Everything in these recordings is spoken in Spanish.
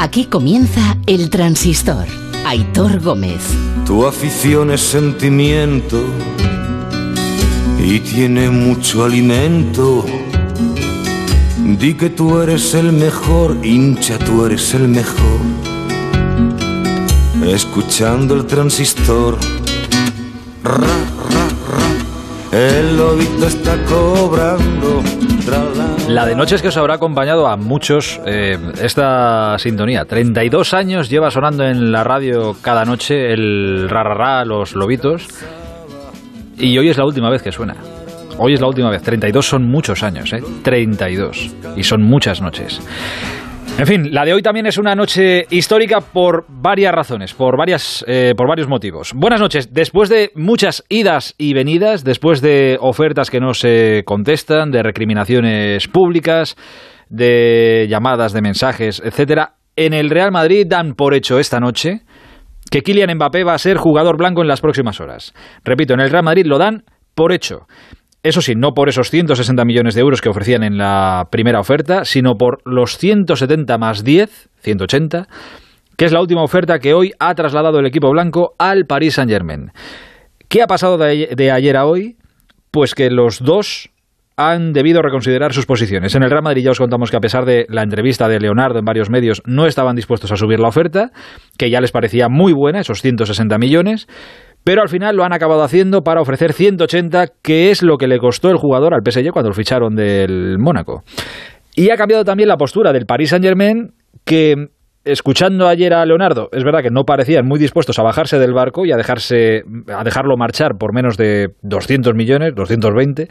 Aquí comienza El Transistor. Aitor Gómez. Tu afición es sentimiento y tiene mucho alimento. Di que tú eres el mejor, hincha, tú eres el mejor. Escuchando el transistor. Ra, ra, ra. El lobito está cobrando. La, de noches que os habrá acompañado a muchos eh, esta sintonía. 32 años lleva sonando en la radio cada noche el ra, ra, ra, los lobitos. Y hoy es la última vez que suena. Hoy es la última vez. 32 son muchos años, ¿eh? 32. Y son muchas noches. En fin, la de hoy también es una noche histórica por varias razones, por, varias, eh, por varios motivos. Buenas noches. Después de muchas idas y venidas, después de ofertas que no se contestan, de recriminaciones públicas, de llamadas, de mensajes, etcétera, en el Real Madrid dan por hecho esta noche que Kylian Mbappé va a ser jugador blanco en las próximas horas. Repito, en el Real Madrid lo dan por hecho. Eso sí, no por esos 160 millones de euros que ofrecían en la primera oferta, sino por los 170 más 10, 180, que es la última oferta que hoy ha trasladado el equipo blanco al Paris Saint-Germain. ¿Qué ha pasado de, ayer a hoy? Pues que los dos han debido reconsiderar sus posiciones. En el Real Madrid ya os contamos que a pesar de la entrevista de Leonardo en varios medios no estaban dispuestos a subir la oferta, que ya les parecía muy buena, esos 160 millones, pero al final lo han acabado haciendo para ofrecer 180, que es lo que le costó el jugador al PSG cuando lo ficharon del Mónaco. Y ha cambiado también la postura del Paris Saint-Germain, que escuchando ayer a Leonardo, es verdad que no parecían muy dispuestos a bajarse del barco y a dejarse a dejarlo marchar por menos de 200 millones, 220,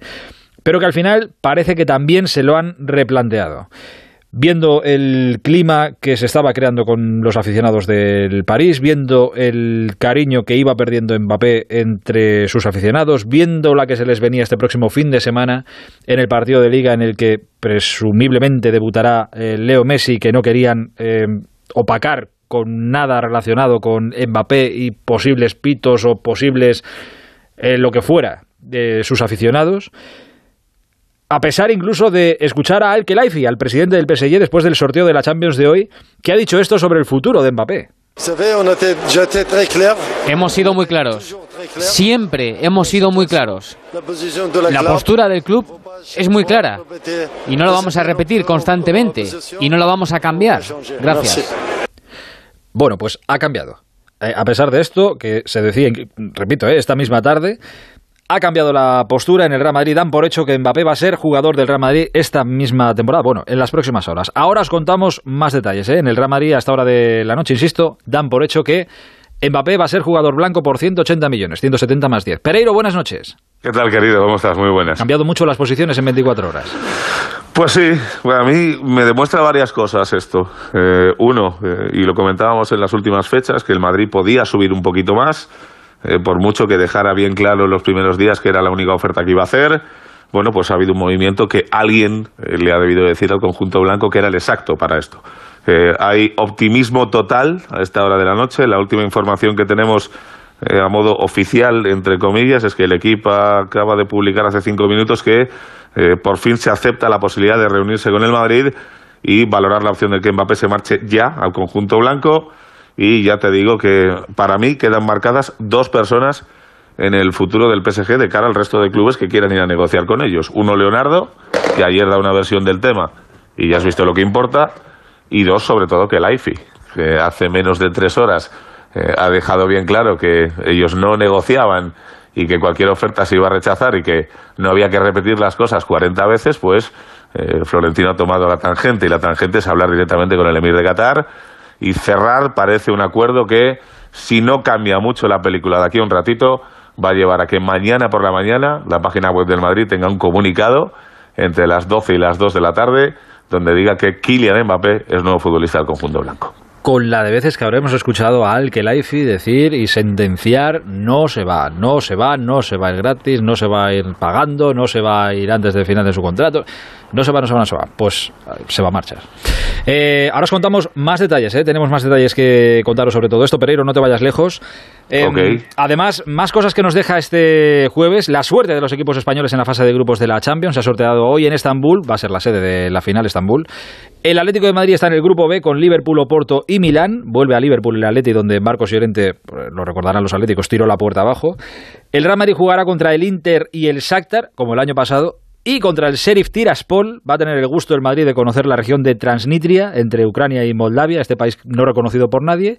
pero que al final parece que también se lo han replanteado. Viendo el clima que se estaba creando con los aficionados del París, viendo el cariño que iba perdiendo Mbappé entre sus aficionados, viendo la que se les venía este próximo fin de semana en el partido de liga en el que presumiblemente debutará eh, Leo Messi, que no querían eh, opacar con nada relacionado con Mbappé y posibles pitos o posibles eh, lo que fuera de sus aficionados a pesar incluso de escuchar a Al Khelaifi, al presidente del PSG, después del sorteo de la Champions de hoy, que ha dicho esto sobre el futuro de Mbappé. Hemos sido muy claros. Siempre hemos sido muy claros. La postura del club es muy clara y no lo vamos a repetir constantemente y no lo vamos a cambiar. Gracias. Bueno, pues ha cambiado. Eh, a pesar de esto, que se decía, repito, eh, esta misma tarde, ha cambiado la postura en el Real Madrid. Dan por hecho que Mbappé va a ser jugador del Real Madrid esta misma temporada. Bueno, en las próximas horas. Ahora os contamos más detalles. ¿eh? En el Real Madrid, a esta hora de la noche, insisto, dan por hecho que Mbappé va a ser jugador blanco por 180 millones, 170 más 10. Pereiro, buenas noches. ¿Qué tal, querido? ¿Cómo estás? Muy buenas. Cambiado mucho las posiciones en 24 horas. Pues sí, bueno, a mí me demuestra varias cosas esto. Eh, uno, eh, y lo comentábamos en las últimas fechas, que el Madrid podía subir un poquito más. Eh, por mucho que dejara bien claro en los primeros días que era la única oferta que iba a hacer, bueno, pues ha habido un movimiento que alguien eh, le ha debido decir al conjunto blanco que era el exacto para esto. Eh, hay optimismo total a esta hora de la noche. La última información que tenemos eh, a modo oficial, entre comillas, es que el equipo acaba de publicar hace cinco minutos que por fin se acepta la posibilidad de reunirse con el Madrid y valorar la opción de que Mbappé se marche ya al conjunto blanco y ya te digo que para mí quedan marcadas dos personas en el futuro del PSG de cara al resto de clubes que quieran ir a negociar con ellos. Uno, Leonardo, que ayer da una versión del tema y ya has visto lo que importa, y dos, sobre todo, que Laifi, que hace menos de tres horas eh, ha dejado bien claro que ellos no negociaban y que cualquier oferta se iba a rechazar y que no había que repetir las cosas 40 veces, pues eh, Florentino ha tomado la tangente y la tangente es hablar directamente con el emir de Qatar y cerrar parece un acuerdo que, si no cambia mucho la película de aquí a un ratito, va a llevar a que mañana por la mañana la página web del Madrid tenga un comunicado entre las 12 y las 2 de la tarde donde diga que Kylian Mbappé es nuevo futbolista del conjunto blanco. Con la de veces que habremos escuchado a Al decir y sentenciar no se va, no se va, no se va a ir gratis, no se va a ir pagando, no se va a ir antes del final de su contrato, no se va, no se va, no se va. Pues se va a marchar. Eh, ahora os contamos más detalles, ¿eh? tenemos más detalles que contaros sobre todo esto. Pereiro, no te vayas lejos. Em, además, más cosas que nos deja este jueves. La suerte de los equipos españoles en la fase de grupos de la Champions. Se ha sorteado hoy en Estambul, va a ser la sede de la final Estambul. El Atlético de Madrid está en el grupo B con Liverpool, Oporto y Milán. Vuelve a Liverpool el Atlético, donde Marcos Llorente, pues, lo recordarán los atléticos, tiró la puerta abajo. El Real Madrid jugará contra el Inter y el Shakhtar, como el año pasado, y contra el Sheriff Tiraspol va a tener el gusto el Madrid de conocer la región de Transnistria, entre Ucrania y Moldavia, este país no reconocido por nadie,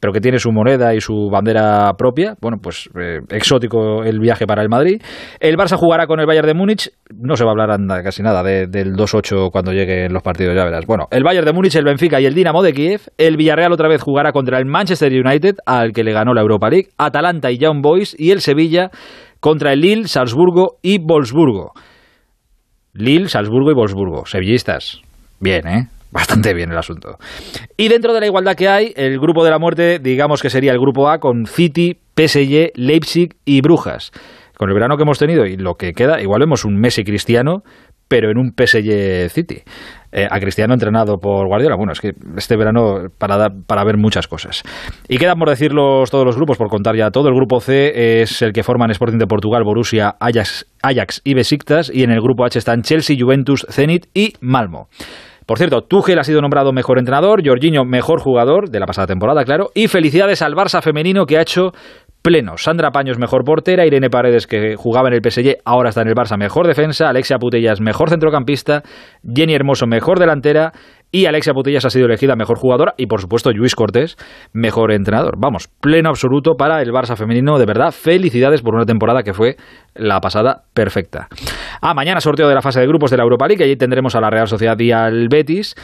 pero que tiene su moneda y su bandera propia. Bueno, pues eh, exótico el viaje para el Madrid. El Barça jugará con el Bayern de Múnich. No se va a hablar casi nada del 2-8 cuando lleguen los partidos, ya verás. Bueno, el Bayern de Múnich, el Benfica y el Dinamo de Kiev. El Villarreal otra vez jugará contra el Manchester United, al que le ganó la Europa League. Atalanta y Young Boys. Y el Sevilla contra el Lille, Salzburgo y Wolfsburgo. Lille, Salzburgo y Wolfsburgo. Sevillistas. Bien, ¿eh? Bastante bien el asunto. Y dentro de la igualdad que hay, el grupo de la muerte, digamos que sería el grupo A con City, PSG, Leipzig y Brujas. Con el verano que hemos tenido y lo que queda, igual vemos un Messi cristiano, pero en un PSG City. Eh, a Cristiano entrenado por Guardiola. Bueno, es que este verano para, para ver muchas cosas. Y quedan por decirlos todos los grupos, por contar ya todo. El grupo C es el que forman Sporting de Portugal, Borussia, Ajax, Ajax y Besiktas. Y en el grupo H están Chelsea, Juventus, Zenit y Malmo. Por cierto, Tuchel ha sido nombrado mejor entrenador, Jorginho mejor jugador de la pasada temporada, claro, y felicidades al Barça femenino que ha hecho pleno. Sandra Paños, mejor portera. Irene Paredes, que jugaba en el PSG, ahora está en el Barça, mejor defensa. Alexia Putellas, mejor centrocampista. Jenny Hermoso, mejor delantera. Y Alexia Putellas ha sido elegida mejor jugadora. Y por supuesto, Luis Cortés, mejor entrenador. Vamos, pleno absoluto para el Barça femenino. De verdad, felicidades por una temporada que fue la pasada perfecta. Ah, mañana sorteo de la fase de grupos de la Europa League. Allí tendremos a la Real Sociedad y al Betis.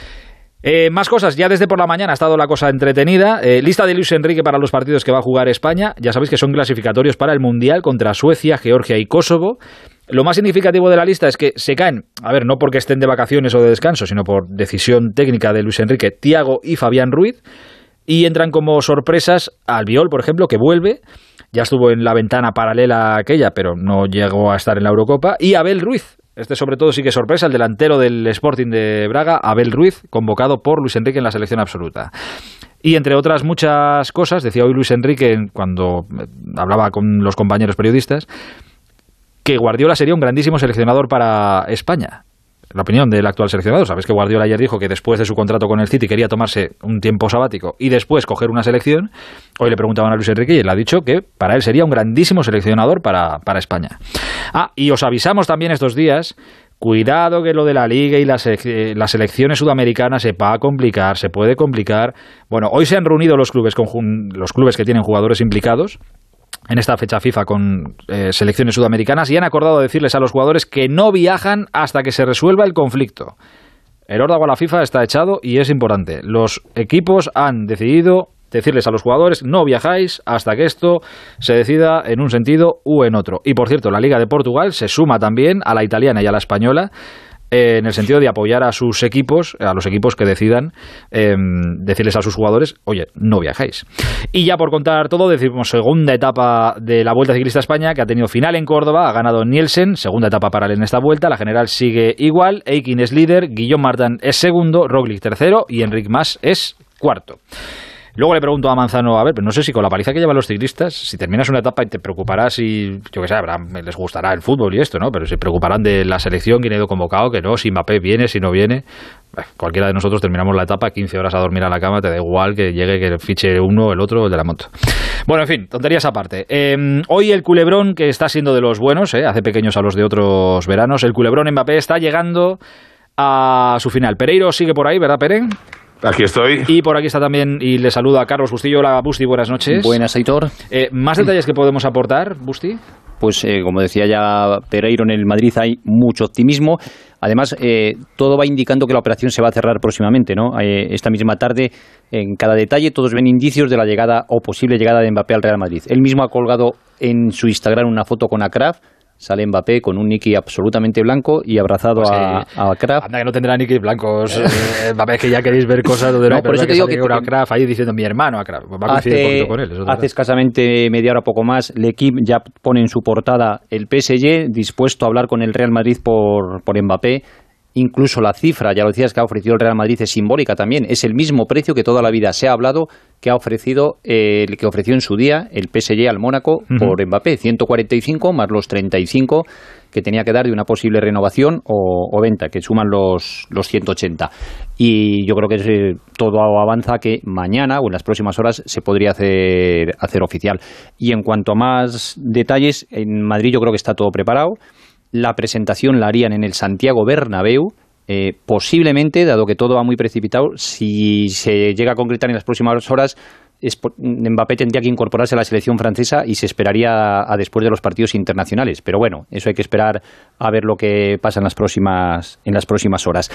Eh, más cosas, ya desde por la mañana ha estado la cosa entretenida. Eh, lista de Luis Enrique para los partidos que va a jugar España. Ya sabéis que son clasificatorios para el Mundial contra Suecia, Georgia y Kosovo. Lo más significativo de la lista es que se caen, a ver, no porque estén de vacaciones o de descanso, sino por decisión técnica de Luis Enrique, Tiago y Fabián Ruiz. Y entran como sorpresas Albiol, por ejemplo, que vuelve. Ya estuvo en la ventana paralela a aquella, pero no llegó a estar en la Eurocopa. Y Abel Ruiz, este sobre todo sí que sorpresa, el delantero del Sporting de Braga, Abel Ruiz, convocado por Luis Enrique en la selección absoluta. Y entre otras muchas cosas, decía hoy Luis Enrique cuando eh, hablaba con los compañeros periodistas, que Guardiola sería un grandísimo seleccionador para España la opinión del actual seleccionador. Sabes que Guardiola ayer dijo que después de su contrato con el City quería tomarse un tiempo sabático y después coger una selección. Hoy le preguntaban a Luis Enrique y él ha dicho que para él sería un grandísimo seleccionador para, para España. Ah, y os avisamos también estos días Cuidado que lo de la liga y las, las elecciones sudamericanas se va a complicar, se puede complicar. Bueno, hoy se han reunido los clubes con los clubes que tienen jugadores implicados en esta fecha FIFA con eh, selecciones sudamericanas y han acordado decirles a los jugadores que no viajan hasta que se resuelva el conflicto. El órdago a la FIFA está echado y es importante. Los equipos han decidido decirles a los jugadores no viajáis hasta que esto se decida en un sentido u en otro. Y por cierto, la Liga de Portugal se suma también a la italiana y a la española eh, en el sentido de apoyar a sus equipos, a los equipos que decidan em, decirles a sus jugadores, oye, no viajáis. Y ya por contar todo, decimos segunda etapa de la Vuelta Ciclista España, que ha tenido final en Córdoba, ha ganado Nielsen, segunda etapa para él en esta vuelta, la general sigue igual, Eikin es líder, Guillaume Martin es segundo, Roglic tercero y Enric Mas es cuarto. Luego le pregunto a Manzano, a ver, pero no sé si con la paliza que llevan los ciclistas, si terminas una etapa y te preocuparás y, yo qué sé, les gustará el fútbol y esto, ¿no? Pero se preocuparán de la selección, quién ha ido convocado, que no, si Mbappé viene, si no viene. cualquiera de nosotros terminamos la etapa, 15 horas a dormir a la cama, te da igual que llegue, que fiche uno, el otro, el de la moto. Bueno, en fin, tonterías aparte. Em, hoy el culebrón, que está siendo de los buenos, ¿eh? hace pequeños a los de otros veranos, el culebrón Mbappé está llegando a su final. Pereiro sigue por ahí, ¿verdad, Peren? Aquí estoy. Y por aquí está también, y le saludo a Carlos Bustillo. Hola, Busti, buenas noches. Buenas, Aitor. Eh, ¿Más detalles que podemos aportar, Busti? Pues, eh, como decía ya Pereiro, en el Madrid hay mucho optimismo. Además, eh, todo va indicando que la operación se va a cerrar próximamente, ¿no? esta misma tarde, en cada detalle, todos ven indicios de la llegada o posible llegada de Mbappé al Real Madrid. Él mismo ha colgado en su Instagram una foto con Akraf, sale Mbappé con un Nicky absolutamente blanco y abrazado pues a, a Kraft. Anda que no tendrá Nicky blancos. Eh, Mbappé, que ya queréis ver cosas donde no, por eso te digo que, que Kraft ahí diciendo mi hermano a Kraft. Va a hace, con él. hace escasamente media hora poco más, L'Equipe ya pone en su portada el PSG dispuesto a hablar con el Real Madrid por, por Mbappé Incluso la cifra, ya lo decías, que ha ofrecido el Real Madrid es simbólica también. Es el mismo precio que toda la vida se ha hablado que ha ofrecido el que ofreció en su día el PSG al Mónaco por Mbappé, 145 más los 35 que tenía que dar de una posible renovación o, venta, que suman los, los 180. Y yo creo que eh, todo avanza que mañana o en las próximas horas se podría hacer, hacer oficial. Y en cuanto a más detalles, en Madrid yo creo que está todo preparado. La presentación la harían en el Santiago Bernabéu. Eh, posiblemente, dado que todo va muy precipitado, si se llega a concretar en las próximas horas, Mbappé tendría que incorporarse a la selección francesa y se esperaría a, después de los partidos internacionales. Pero bueno, eso hay que esperar a ver lo que pasa en las próximas, en las próximas horas.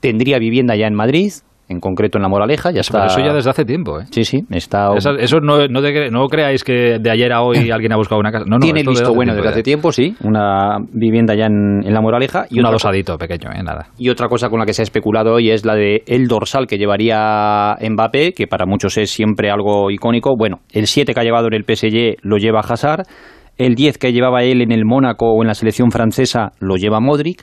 Tendría vivienda ya en Madrid, en concreto en La Moraleja. Ya está... eso ya desde hace tiempo, ¿eh? Sí, sí. Está... eso no, no, no, creáis que de ayer a hoy alguien ha buscado una casa. No, no, Tiene visto bueno desde hace tiempo, sí. Una vivienda ya en, La Moraleja. Y un adosadito pequeño, ¿eh? Nada. Y otra cosa con la que se ha especulado hoy es la de el dorsal que llevaría Mbappé, que para muchos es siempre algo icónico. Bueno, el 7 que ha llevado en el PSG lo lleva Hazard. El 10 que llevaba él en el Mónaco o en la selección francesa lo lleva Modric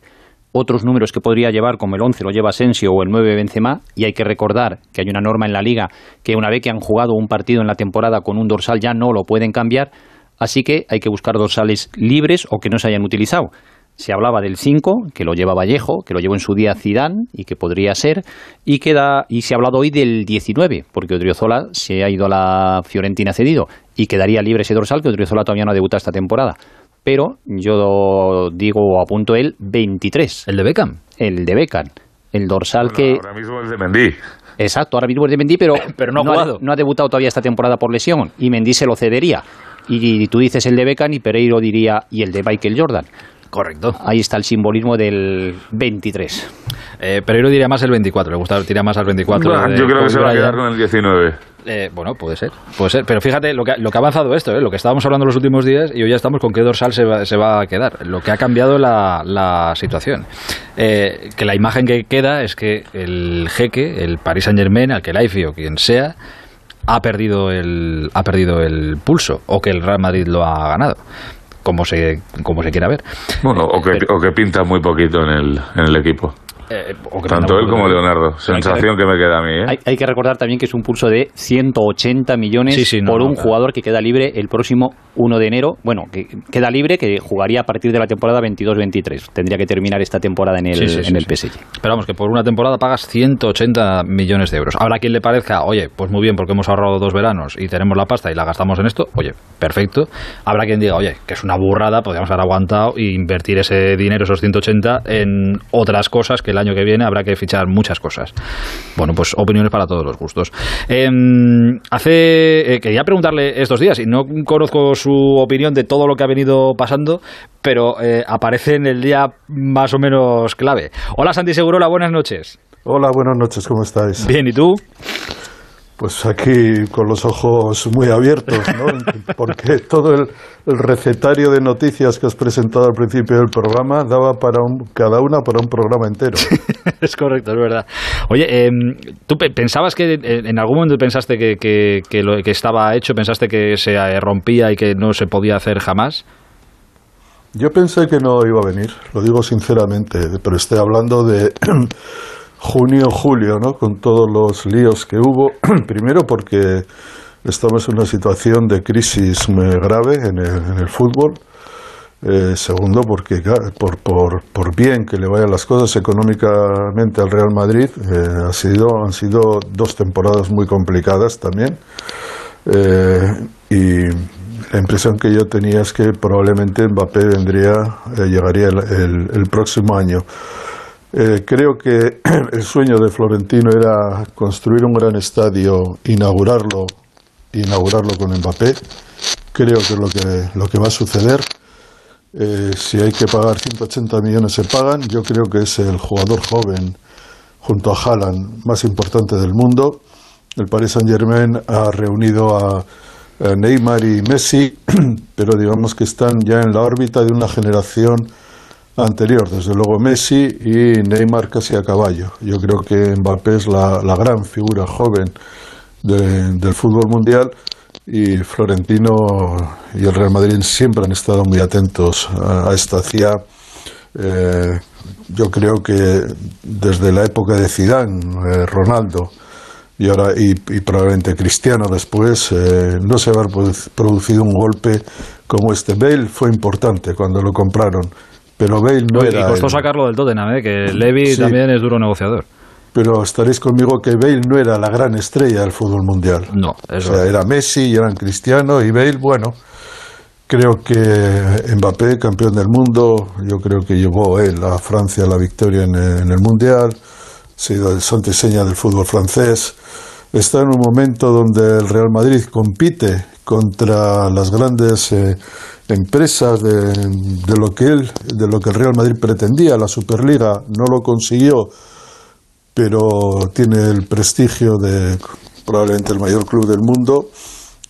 otros números que podría llevar, como el 11 lo lleva Asensio o el 9 Benzema, y hay que recordar que hay una norma en la liga que una vez que han jugado un partido en la temporada con un dorsal ya no lo pueden cambiar, así que hay que buscar dorsales libres o que no se hayan utilizado. Se hablaba del 5, que lo lleva Vallejo, que lo llevó en su día Zidane y que podría ser, y queda y se ha hablado hoy del 19, porque Odriozola se ha ido a la Fiorentina cedido y quedaría libre ese dorsal que Odriozola todavía no ha debutado esta temporada pero yo digo apunto el 23. ¿El de Beckham? El de Beckham. El dorsal que... Ahora mismo es de Mendy. Exacto, ahora mismo es de Mendy, pero, pero no, ha jugado. no ha debutado todavía esta temporada por lesión y Mendy se lo cedería. Y, tú dices el de Beckham y Pereiro diría y el de Michael Jordan. Correcto. Ahí está el simbolismo del 23. Eh, Pereiro diría más el 24, le gusta tirar más al 24. yo creo que se va a quedar con el 19. Eh, bueno, puede ser, puede ser. Pero fíjate lo que, lo que ha avanzado esto, ¿eh? lo que estábamos hablando los últimos días y hoy ya estamos con qué dorsal se va, se va a quedar. Lo que ha cambiado la, la situación. Eh, que la imagen que queda es que el jeque, el Paris Saint Germain, al que o quien sea, ha perdido el, ha perdido el pulso o que el Real Madrid lo ha ganado como se, como se quiera ver. Bueno, o que, o que pinta muy poquito en el, en el equipo. Eh, Tanto él como Leonardo. Sensación que, me queda a mí. ¿eh? Hay, que recordar también que es un pulso de 180 millones por un jugador que queda libre el próximo 1 de enero. Bueno, que queda libre, que jugaría a partir de la temporada 22-23. Tendría que terminar esta temporada en el, en el PSG. Pero vamos, que por una temporada pagas 180 millones de euros. Ahora, quien le parezca, oye, pues muy bien, porque hemos ahorrado dos veranos y tenemos la pasta y la gastamos en esto, oye, perfecto. Habrá quien diga, oye, que es una burrada, podríamos haber aguantado e invertir ese dinero, esos 180, en otras cosas que el año que viene habrá que fichar muchas cosas. Bueno, pues opiniones para todos los gustos. Em, hace, eh, quería preguntarle estos días, y no conozco su opinión de todo lo que ha venido pasando, pero eh, aparece en el día más o menos clave. Hola Santi Segurola, buenas noches. Hola, buenas noches, ¿cómo estáis? Bien, ¿y tú? Pues aquí con los ojos muy abiertos, ¿no? Porque todo el, recetario de noticias que has presentado al principio del programa daba para un, cada una para un programa entero. es correcto, es verdad. Oye, em, ¿tú pensabas que en algún momento pensaste que, que, lo que estaba hecho, pensaste que se rompía y que no se podía hacer jamás? Yo pensé que no iba a venir, lo digo sinceramente, pero estoy hablando de junio, julio, ¿no? Con todos los líos que hubo. Primero porque estamos en una situación de crisis muy grave en el, fútbol. Eh, segundo, porque por, por, por, bien que le vayan las cosas económicamente al Real Madrid, eh, ha sido, han sido dos temporadas muy complicadas también. Eh, y la impresión que yo tenía es que probablemente Mbappé vendría, llegaría el, el próximo año. Eh, creo que el sueño de Florentino era construir un gran estadio, inaugurarlo, inaugurarlo con Mbappé. Creo que es lo que, lo que va a suceder. Eh, si hay que pagar 180 millones se pagan. Yo creo que es el jugador joven junto a Haaland más importante del mundo. El Paris Saint Germain ha reunido a Neymar y Messi, pero digamos que están ya en la órbita de una generación anterior, desde luego Messi y Neymar casi a caballo. Yo creo que Mbappé es la, gran figura joven del fútbol mundial y Florentino y el Real Madrid siempre han estado muy atentos a, esta. Hacía Eh, yo creo que desde la época de Zidane, eh, Ronaldo y ahora y, probablemente Cristiano después, eh, no se ha producido un golpe como este. Bale fue importante cuando lo compraron, pero Bale no era. Y costó sacarlo del Tottenham, que Levy también es duro negociador. Pero estaréis conmigo que Bale no era la gran estrella del fútbol mundial. No, eso. O sea, era Messi y eran Cristiano y Bale, bueno Creo que Mbappé, campeón del mundo, yo creo que llevó él a Francia la victoria en, el Mundial, ha sido el santo seña del fútbol francés. Está en un momento donde el Real Madrid compite contra las grandes eh, empresas de, lo que él, de lo que el Real Madrid pretendía. La Superliga no lo consiguió, pero tiene el prestigio de probablemente el mayor club del mundo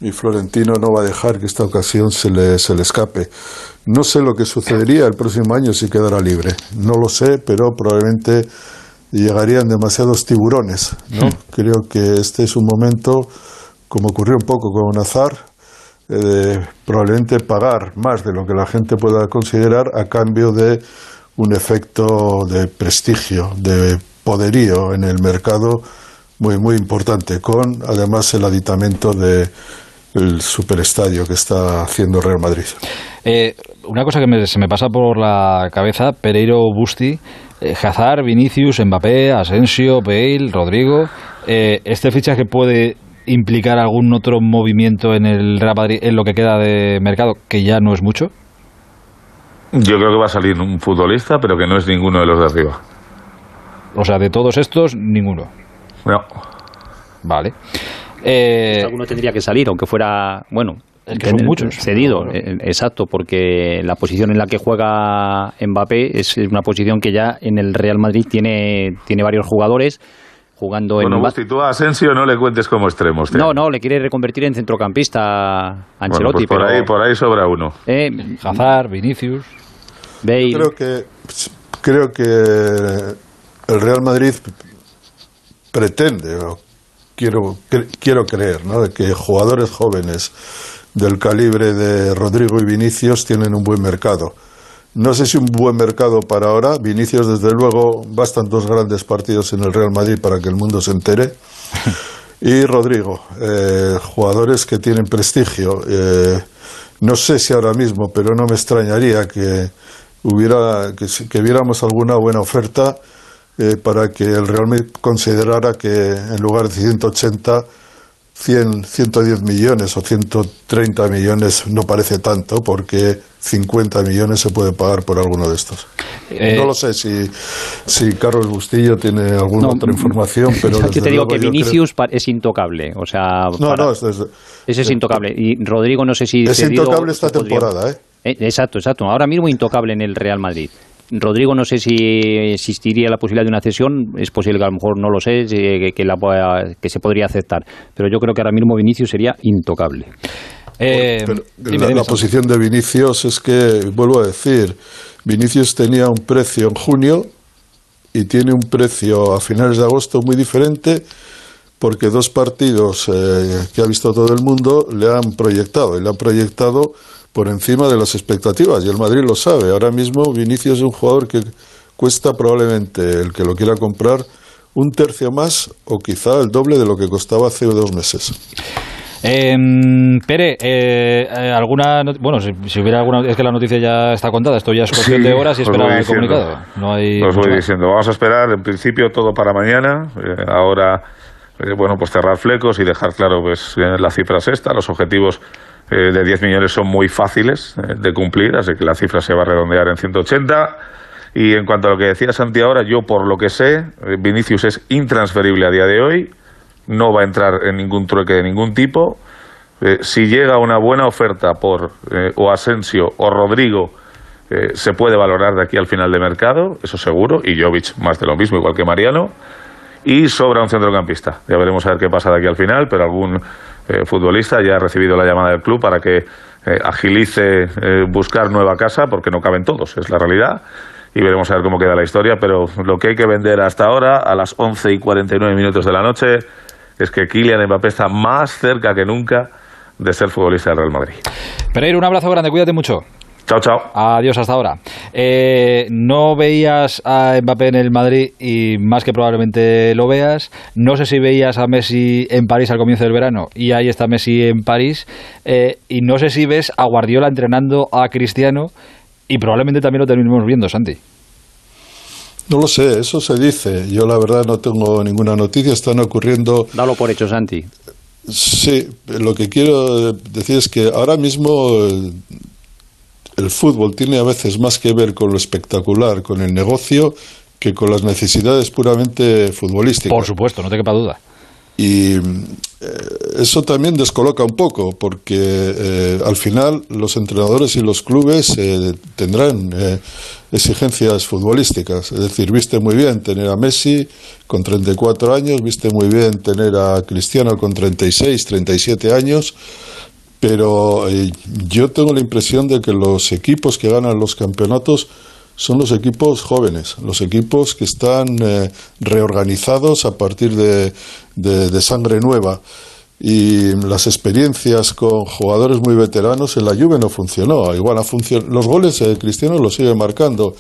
y Florentino no va a dejar que esta ocasión se le, se le escape. No sé lo que sucedería el próximo año si quedara libre. No lo sé, pero probablemente llegarían demasiados tiburones. ¿no? Hmm. Creo que este es un momento, como ocurrió un poco con Azar, eh, de probablemente pagar más de lo que la gente pueda considerar a cambio de un efecto de prestigio, de poderío en el mercado muy muy importante, con además el aditamento de el superestadio que está haciendo Real Madrid. Eh, una cosa que se me pasa por la cabeza, Pereiro, Busti, eh, Hazard, Vinicius, Mbappé, Asensio, Bale, Rodrigo, eh, ¿este fichaje puede implicar algún otro movimiento en el Real Madrid en lo que queda de mercado, que ya no es mucho? Yo creo que va a salir un futbolista, pero que no es ninguno de los de arriba. O sea, de todos estos, ninguno. No. Vale. Eh, alguno tendría que salir, aunque fuera, bueno, muchos. cedido, eh, exacto, porque la posición en la que juega Mbappé es una posición que ya en el Real Madrid tiene, tiene varios jugadores jugando bueno, en... Bueno, tú a Asensio no le cuentes como extremos. No, no, le quiere reconvertir en centrocampista Ancelotti. Pues por, ahí, por ahí sobra uno. Eh, Hazard, Vinicius... Bale... Creo que, creo que el Real Madrid pretende quiero, quiero creer ¿no? de que jugadores jóvenes del calibre de Rodrigo y Vinicius tienen un buen mercado. No sé si un buen mercado para ahora. Vinicius, desde luego, bastan dos grandes partidos en el Real Madrid para que el mundo se entere. Y Rodrigo, eh, jugadores que tienen prestigio. Eh, no sé si ahora mismo, pero no me extrañaría que hubiera que viéramos alguna buena oferta eh, para que el Real Madrid considerara que en lugar de 180, 100, 110 millones o 130 millones no parece tanto, porque 50 millones se puede pagar por alguno de estos. Eh, no lo sé si, si Carlos Bustillo tiene alguna otra información, pero. Yo te digo que Vinicius es intocable. O sea, no, no, es, ese es intocable. Y Rodrigo, no sé si. Es intocable esta temporada, ¿eh? ¿eh? Exacto, exacto. Ahora mismo intocable en el Real Madrid. Rodrigo, no sé si existiría la posibilidad de una cesión, es posible que a lo mejor no lo sé, que, la, que se podría aceptar, pero yo creo que ahora mismo Vinicius sería intocable. Eh, la, posición de Vinicius es que, vuelvo a decir, Vinicius tenía un precio en junio y tiene un precio a finales de agosto muy diferente porque dos partidos eh, que ha visto todo el mundo le han proyectado y le han proyectado por encima de las expectativas y el Madrid lo sabe. Ahora mismo Vinicius es un jugador que cuesta probablemente el que lo quiera comprar un tercio más o quizá el doble de lo que costaba hace dos meses. Eh, Pere, eh, eh, alguna bueno, si, hubiera alguna es que la noticia ya está contada, esto ya es cuestión de horas y esperar el comunicado. No hay os voy diciendo, vamos a esperar en principio todo para mañana. Eh, ahora bueno, pues cerrar flecos y dejar claro pues la cifra es esta, los objetivos eh, de 10 millones son muy fáciles eh, de cumplir, así que la cifra se va a redondear en 180. Y en cuanto a lo que decía Santi ahora, yo por lo que sé, eh, Vinicius es intransferible a día de hoy, no va a entrar en ningún trueque de ningún tipo. si llega una buena oferta por o Asensio o Rodrigo, se puede valorar de aquí al final de mercado, eso seguro, y Jovic más de lo mismo, igual que Mariano. Y sobra un centrocampista. Ya veremos a ver qué pasa de aquí al final, pero algún eh, futbolista ya ha recibido la llamada del club para que eh, agilice eh, buscar nueva casa, porque no caben todos, es la realidad. Y veremos a ver cómo queda la historia, pero lo que hay que vender hasta ahora, a las 11 y 49 minutos de la noche, es que Kylian Mbappé está más cerca que nunca de ser futbolista del Real Madrid. Pereira, un abrazo grande, cuídate mucho. Chao, chao. Adiós hasta ahora. Eh, no veías a Mbappé en el Madrid y más que probablemente lo veas. No sé si veías a Messi en París al comienzo del verano y ahí está Messi en París. Eh, y no sé si ves a Guardiola entrenando a Cristiano y probablemente también lo terminemos viendo, Santi. No lo sé, eso se dice. Yo la verdad no tengo ninguna noticia, están ocurriendo... Dalo por hecho, Santi. Sí, lo que quiero decir es que ahora mismo el fútbol tiene a veces más que ver con lo espectacular, con el negocio, que con las necesidades puramente futbolísticas. Por supuesto, no te quepa duda. Y eh, eso también descoloca un poco, porque eh, al final los entrenadores y los clubes eh, tendrán exigencias futbolísticas. Es decir, viste muy bien tener a Messi con 34 años, viste muy bien tener a Cristiano con 36, 37 años pero eh, yo tengo la impresión de que los equipos que ganan los campeonatos son los equipos jóvenes, los equipos que están eh, reorganizados a partir de, sangre nueva. Y las experiencias con jugadores muy veteranos en la Juve no funcionó. Igual ha los goles eh, Cristiano los sigue marcando,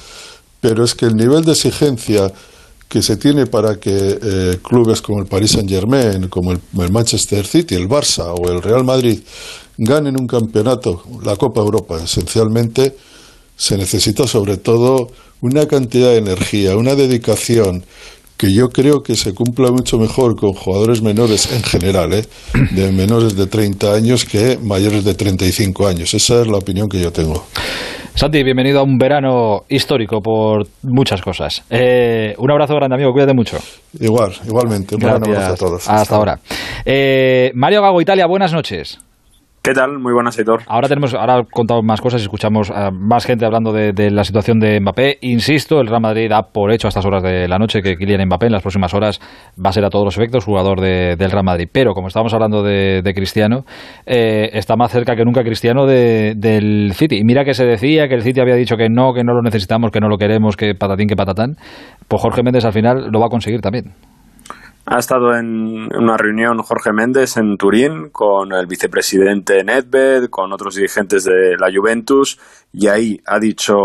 pero es que el nivel de exigencia que se tiene para que clubes como el Paris Saint Germain, como el, Manchester City, el Barça o el Real Madrid ganen un campeonato, la Copa Europa esencialmente, se necesita sobre todo una cantidad de energía, una dedicación que yo creo que se cumpla mucho mejor con jugadores menores en general, ¿eh? de menores de 30 años que mayores de 35 años. Esa es la opinión que yo tengo. Santi, bienvenido a un verano histórico por muchas cosas. Eh, un abrazo grande, amigo, cuídate mucho. Igual, igualmente. Un abrazo a todos. Hasta, ahora. Eh, Mario Gago, Italia, buenas noches. ¿Qué tal? Muy buenas, Aitor. Ahora tenemos, ahora contamos más cosas y escuchamos a más gente hablando de, la situación de Mbappé. Insisto, el Real Madrid da por hecho a estas horas de la noche que Kylian Mbappé en las próximas horas va a ser a todos los efectos jugador del Real Madrid. Pero como estábamos hablando de, Cristiano, eh, está más cerca que nunca Cristiano del City. Y mira que se decía que el City había dicho que no, que no lo necesitamos, que no lo queremos, que patatín, que patatán. Pues Jorge Méndez al final lo va a conseguir también. Ha estado en una reunión Jorge Méndez en Turín con el vicepresidente Nedved, con otros dirigentes de la Juventus, y ahí ha dicho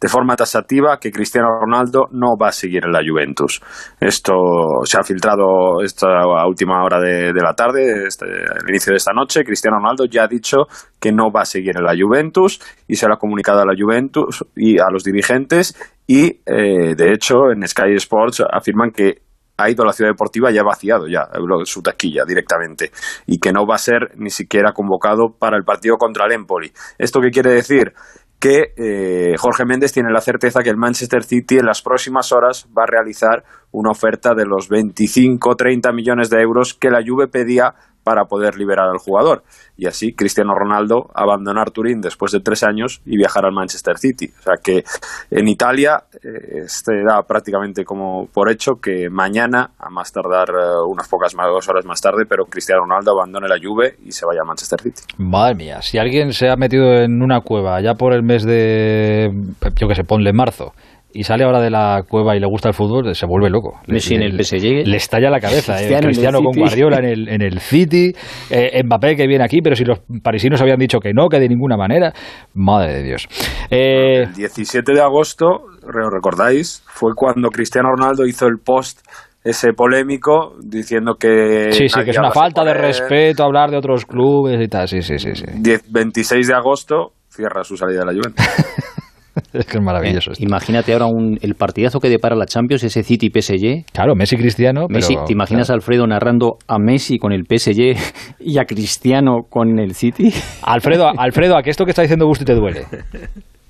de forma tasativa que Cristiano Ronaldo no va a seguir en la Juventus. Esto se ha filtrado esta última hora de, la tarde, este, el inicio de esta noche. Cristiano Ronaldo ya ha dicho que no va a seguir en la Juventus y se lo ha comunicado a la Juventus y a los dirigentes y eh, de hecho en Sky Sports afirman que ha ido a la ciudad deportiva y ha vaciado ya su taquilla directamente y que no va a ser ni siquiera convocado para el partido contra el Empoli. ¿Esto qué quiere decir? que eh, Jorge Méndez tiene la certeza que el Manchester City en las próximas horas va a realizar una oferta de los 25-30 millones de euros que la Juve pedía para poder liberar al jugador. Y así Cristiano Ronaldo abandonar Turín después de tres años y viajar al Manchester City. O sea que en Italia eh, se da prácticamente como por hecho que mañana, a más tardar eh, unas pocas más, dos horas más tarde, pero Cristiano Ronaldo abandone la Juve y se vaya al Manchester City. Madre mía, si alguien se ha metido en una cueva ya por el mes de, yo que sé, ponle marzo, y sale ahora de la cueva y le gusta el fútbol, se vuelve loco. Messi en el PSG. Le estalla la cabeza. ¿eh? Cristiano, con Guardiola en el, en el City, eh, Mbappé que viene aquí, pero si los parisinos habían dicho que no, que de ninguna manera. Madre de Dios. Eh, el 17 de agosto, recordáis, fue cuando Cristiano Ronaldo hizo el post ese polémico diciendo que... Sí, sí, que es una falta de respeto hablar de otros clubes y tal, sí, sí, sí. sí. 26 de agosto cierra su salida de la Juventus. es que es maravilloso. Eh, imagínate ahora un, el partidazo que depara la Champions, ese City PSG. Claro, Messi Cristiano. Messi, ¿te imaginas a Alfredo narrando a Messi con el PSG y a Cristiano con el City? Alfredo, Alfredo, a que esto que está diciendo Gusto te duele.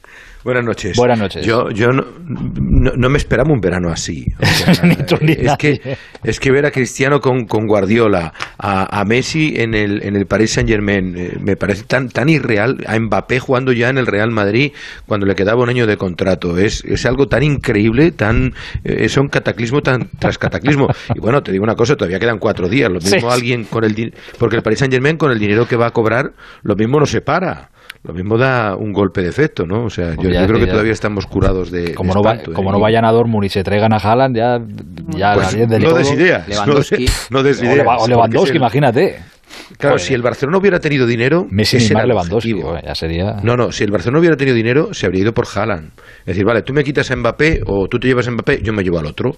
Buenas noches. Buenas noches. Yo, yo no, no, me esperaba un verano así. es, que, es que ver a Cristiano con, con Guardiola, a, a, Messi en el, en el Paris Saint Germain, eh, me parece tan, tan irreal. A Mbappé jugando ya en el Real Madrid cuando le quedaba un año de contrato. Es, es algo tan increíble, tan eh, es un cataclismo tan, tras cataclismo. Y bueno, te digo una cosa, todavía quedan cuatro días. Lo mismo alguien con el porque el Paris Saint Germain con el dinero que va a cobrar, lo mismo no se para lo mismo da un golpe de efecto, ¿no? O sea, yo, creo que todavía estamos curados de. Como, no, como ¿eh? no vayan a Dortmund y se traigan a Haaland, ya. ya pues, no des ideas. No, des ideas. O Lewandowski, imagínate. Claro, si el Barcelona hubiera tenido dinero, Messi ese era el Lewandowski, ya sería... No, no, si el Barcelona hubiera tenido dinero, se habría ido por Haaland. Es decir, vale, tú me quitas a Mbappé o tú te llevas a Mbappé, yo me llevo al otro.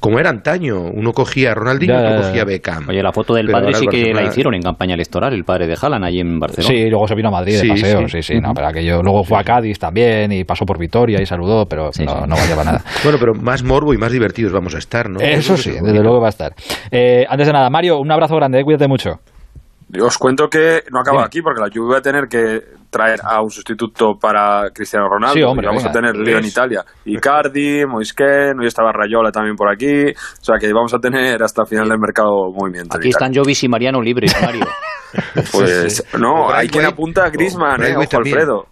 Como era antaño, uno cogía a Ronaldinho, ya, otro cogía a Beckham. Oye, la foto del Pero padre sí que la hicieron en campaña electoral, el padre de Haaland, allí en Barcelona. Sí, luego se vino a Madrid de Sí, paseo, sí, sí. sí, no, pero aquello, luego fue a Cádiz también y pasó por Vitoria y saludó, pero Sí, no, sí. no valía para nada. Bueno, pero más morbo y más divertidos vamos a estar, ¿no? Eso es sí, desde luego va a estar. Eh, antes de nada, Mario, un abrazo grande, eh, cuídate mucho. Os cuento que no acaba aquí porque la Juve va a tener que traer a un sustituto para Cristiano Ronaldo. Sí, hombre, y vamos venga. a tener lío en. Italia. Icardi, Moisken, hoy estaba Rayola también por aquí. O sea que vamos a tener hasta el final del mercado movimiento. Aquí están Jovis y Mariano libres, Mario. Pues Sí, sí. no, hay quien apunta a Griezmann, o eh, ojo. Alfredo.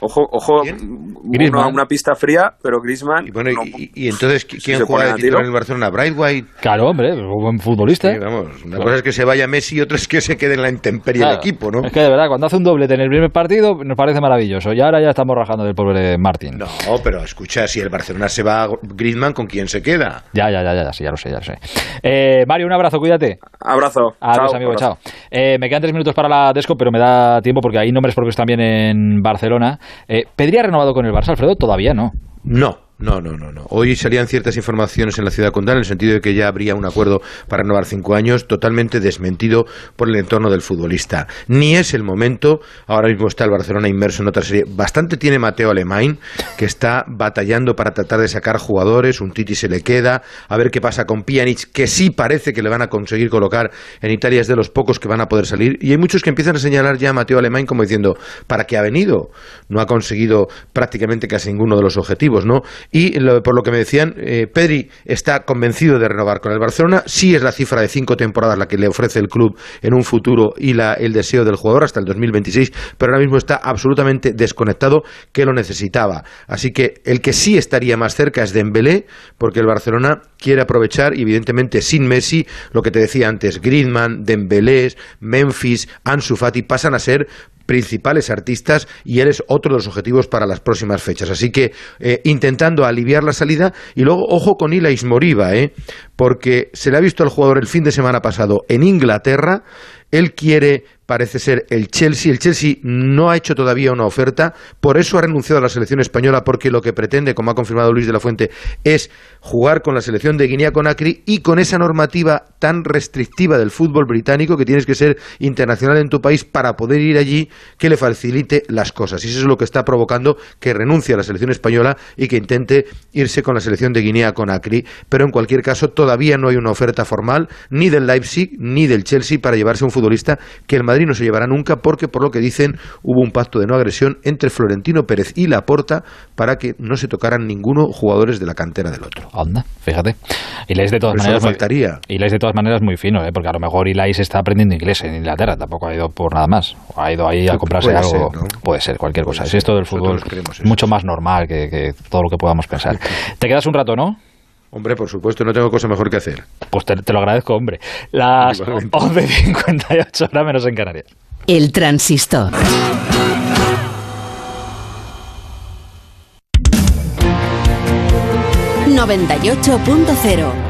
Ojo, ojo, ¿Quién? uno una pista fría, pero Griezmann Y, bueno, no- y, y entonces, ¿qui- si ¿quién se juega de en el Barcelona? ¿Brightwhite? Claro, hombre, buen futbolista. Sí, vamos, una cosa es que se vaya Messi y otra es que se quede en la intemperie Claro. del equipo, ¿no? Es que de verdad, cuando hace un doblete en el primer partido, nos parece maravilloso. Y ahora ya estamos rajando del pobre Martín. No, pero escucha, si el Barcelona se va a Griezmann, ¿con quién se queda? Ya, ya, ya, ya, sí, ya lo sé, ya lo sé. Eh, Mario, un abrazo, cuídate. Abrazo. Adiós, Chao, amigo, abrazo. chao. Eh, me quedan tres minutos para la Desco, pero me da tiempo porque hay nombres propios también en Barcelona. Eh, ¿Pedri ha renovado con el Barça, Alfredo? Todavía no. No, no, no, no, no. Hoy salían ciertas informaciones en la ciudad condal en el sentido de que ya habría un acuerdo para renovar cinco años, totalmente desmentido por el entorno del futbolista. Ni es el momento. Ahora mismo está el Barcelona inmerso en otra serie. Bastante tiene Mateo Alemán, que está batallando para tratar de sacar jugadores. Un Titi se le queda. A ver qué pasa con Pjanic, que sí parece que le van a conseguir colocar en Italia. Es de los pocos que van a poder salir. Y hay muchos que empiezan a señalar ya a Mateo Alemán como diciendo, ¿para qué ha venido? No ha conseguido prácticamente casi ninguno de los objetivos, ¿no? Y lo- por lo que me decían, eh, Pedri está convencido de renovar con el Barcelona. Sí es la cifra de cinco temporadas la que le ofrece el club en un futuro y la, el deseo del jugador hasta el 2026, pero ahora mismo está absolutamente desconectado que lo necesitaba. Así que el que sí estaría más cerca es Dembélé, porque el Barcelona quiere aprovechar, evidentemente sin Messi, lo que te decía antes, Griezmann, Dembélé, Memphis, Ansu Fati pasan a ser principales artistas y él es otro de los objetivos para las próximas fechas. Así que eh, intentando aliviar la salida y luego ojo con Ilais Moriba, ¿eh? porque se le ha visto al jugador el fin de semana pasado en Inglaterra. Él quiere, parece ser, el Chelsea. El Chelsea no ha hecho todavía una oferta, por eso ha renunciado a la selección española, porque lo que pretende, como ha confirmado Luis de la Fuente, es jugar con la selección de Guinea-Conakry y con esa normativa tan restrictiva del fútbol británico que tienes que ser internacional en tu país para poder ir allí que le facilite las cosas. Y eso es lo que está provocando que renuncie a la selección española y que intente irse con la selección de Guinea-Conakry. Pero en cualquier caso, todavía no hay una oferta formal ni del Leipzig ni del Chelsea para llevarse a un futbolista que el Madrid no se llevará nunca porque, por lo que dicen, hubo un pacto de no agresión entre Florentino Pérez y Laporta para que no se tocaran ninguno jugadores de la cantera del otro. Anda, fíjate. Y Ilais de todas maneras. no muy- faltaría. Ilais de todas maneras muy fino, ¿eh? porque a lo mejor Ilais está aprendiendo inglés en Inglaterra, tampoco ha ido por nada más. Ha ido ahí a Puede comprarse ser, algo. ¿no? Puede ser, cualquier cosa. Es esto del fútbol mucho más normal que, que todo lo que podamos pensar. Te quedas un rato, ¿no? Hombre, por supuesto, no tengo cosa mejor que hacer. Pues te, lo agradezco, hombre. Las 11.58 horas menos en Canarias. El transistor. ¡98.0!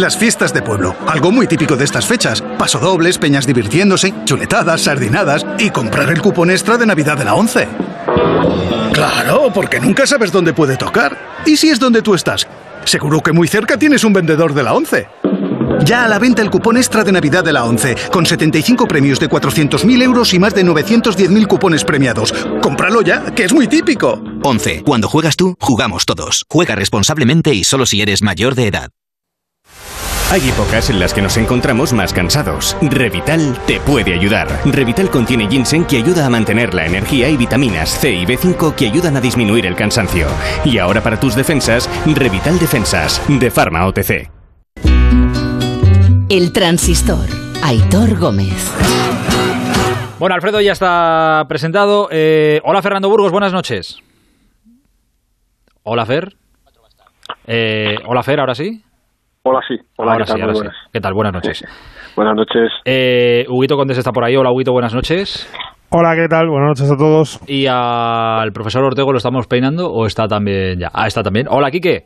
Las fiestas de pueblo, algo muy típico de estas fechas. Pasodobles, peñas divirtiéndose, chuletadas, sardinadas y comprar el cupón extra de Navidad de la 11. Claro, porque nunca sabes dónde puede tocar. ¿Y si es donde tú estás? Seguro que muy cerca tienes un vendedor de la 11. Ya a la venta el cupón extra de Navidad de la 11, con 75 premios de 400.000 euros y más de 910.000 cupones premiados. ¡Cómpralo ya, que es muy típico! 11. Cuando juegas tú, jugamos todos. Juega responsablemente y solo si eres mayor de edad. Hay épocas en las que nos encontramos más cansados. Revital te puede ayudar. Revital contiene ginseng que ayuda a mantener la energía y vitaminas C y B5 que ayudan a disminuir el cansancio. Y ahora para tus defensas, Revital Defensas, de Pharma OTC. El transistor. Aitor Gómez. Bueno, Alfredo ya está presentado. Eh, hola, Fernando Burgos, buenas noches. Hola, Fer. Eh, hola, Fer, ahora sí. Hola, sí. Hola, ahora ¿qué tal? sí, ahora Muy sí. buenas. ¿Qué tal? Buenas noches. Buenas noches. Eh, Huguito Condes está por ahí. Hola, Huguito, buenas noches. Hola, ¿qué tal? Buenas noches a todos. ¿Y al profesor Ortego lo estamos peinando o está también ya? Ah, está también. Hola, Quique.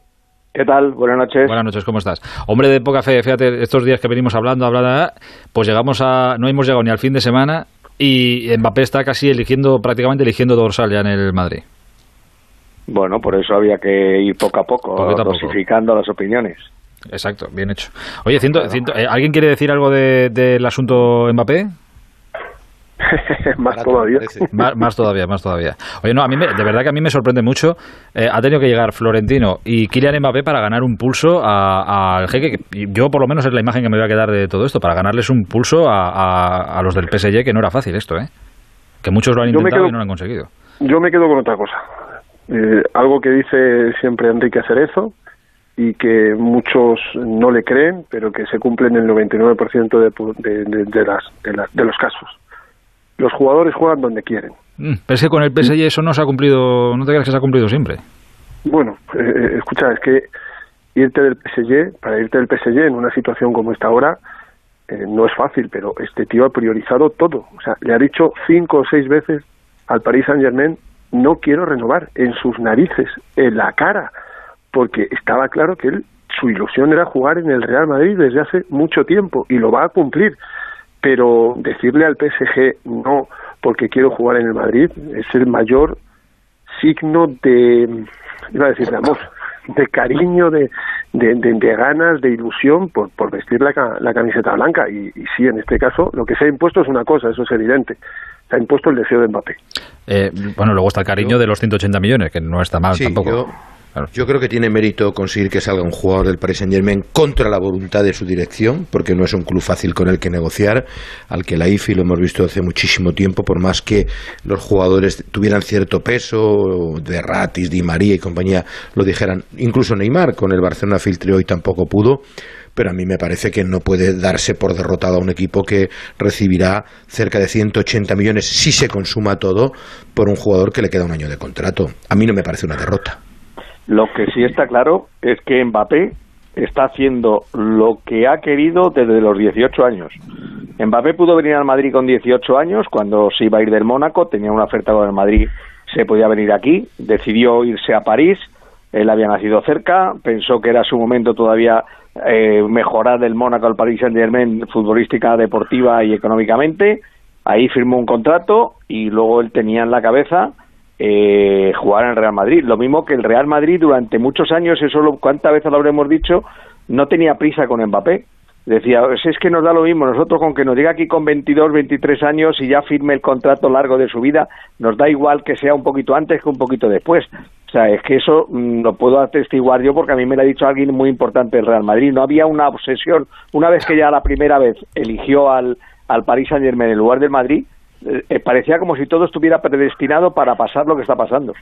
¿Qué tal? Buenas noches. Buenas noches, ¿cómo estás? Hombre de poca fe, fíjate, estos días que venimos hablando, hablando, pues llegamos a... No hemos llegado ni al fin de semana y Mbappé está casi eligiendo, prácticamente eligiendo dorsal ya en el Madrid. Bueno, por eso había que ir poco a poco, Poquito a poco. dosificando las opiniones. Exacto, bien hecho. Oye, ciento, ciento- eh, ¿alguien quiere decir algo de- del asunto Mbappé? Más todavía. Más, más todavía, más todavía. Oye, no, a mí me- de verdad que a mí me sorprende mucho. eh, ha tenido que llegar Florentino y Kylian Mbappé para ganar un pulso a- al jeque. que yo, por lo menos, es la imagen que me voy a quedar de todo esto, para ganarles un pulso a, a- a los del PSG, que no era fácil esto, ¿eh? Que muchos lo han intentado quedo- y no lo han conseguido. Yo me quedo con otra cosa. Eh, algo que dice siempre Enrique Cerezo y que muchos no le creen, pero que se cumple en el 99% de, de, de- de las, de, las- de los casos. Los jugadores juegan donde quieren. Mm, pero es que con el PSG eso no se ha cumplido, no te creas que se ha cumplido siempre. Bueno, eh, escucha, es que irte del PSG, para irte del PSG en una situación como esta ahora, eh, no es fácil, pero este tío ha priorizado todo. O sea, le ha dicho cinco o seis veces al Paris Saint Germain, no quiero renovar, en sus narices, en la cara, porque estaba claro que él, su ilusión era jugar en el Real Madrid desde hace mucho tiempo y lo va a cumplir. Pero decirle al PSG no porque quiero jugar en el Madrid es el mayor signo de, iba a decir de amor, de cariño, de, de, de- de ganas, de ilusión por, por vestir la, ca- la camiseta blanca. Y, y sí, en este caso, lo que se ha impuesto es una cosa, eso es evidente. Se ha impuesto el deseo de Mbappé. Eh, bueno, luego está el cariño de los 180 millones, que no está mal Sí, tampoco. yo- Yo creo que tiene mérito conseguir que salga un jugador del Paris Saint Germain contra la voluntad de su dirección, porque no es un club fácil con el que negociar, al que la IFI lo hemos visto hace muchísimo tiempo, por más que los jugadores tuvieran cierto peso, de Ratis, Di María y compañía lo dijeran, incluso Neymar con el Barcelona filtre hoy tampoco pudo, pero a mí me parece que no puede darse por derrotado a un equipo que recibirá cerca de 180 millones si se consuma todo por un jugador que le queda un año de contrato. A mí no me parece una derrota. Lo que sí está claro es que Mbappé está haciendo lo que ha querido desde los 18 años. Mbappé pudo venir al Madrid con 18 años cuando se iba a ir del Mónaco, tenía una oferta con el Madrid, se podía venir aquí, decidió irse a París, él había nacido cerca, pensó que era su momento todavía eh, mejorar del Mónaco al Paris Saint-Germain futbolística, deportiva y económicamente. Ahí firmó un contrato y luego él tenía en la cabeza eh, jugar en Real Madrid. Lo mismo que el Real Madrid durante muchos años, eso lo, cuántas veces lo habremos dicho, no tenía prisa con Mbappé. Decía, "Pues es que nos da lo mismo, nosotros con que nos llegue aquí con 22, 23 años y ya firme el contrato largo de su vida, nos da igual que sea un poquito antes que un poquito después. O sea, es que eso mm, lo puedo atestiguar yo porque a mí me lo ha dicho alguien muy importante del Real Madrid. No había una obsesión. Una vez que ya la primera vez eligió al, al Paris Saint Germain en lugar del Madrid, eh, parecía como si todo estuviera predestinado para pasar lo que está pasando.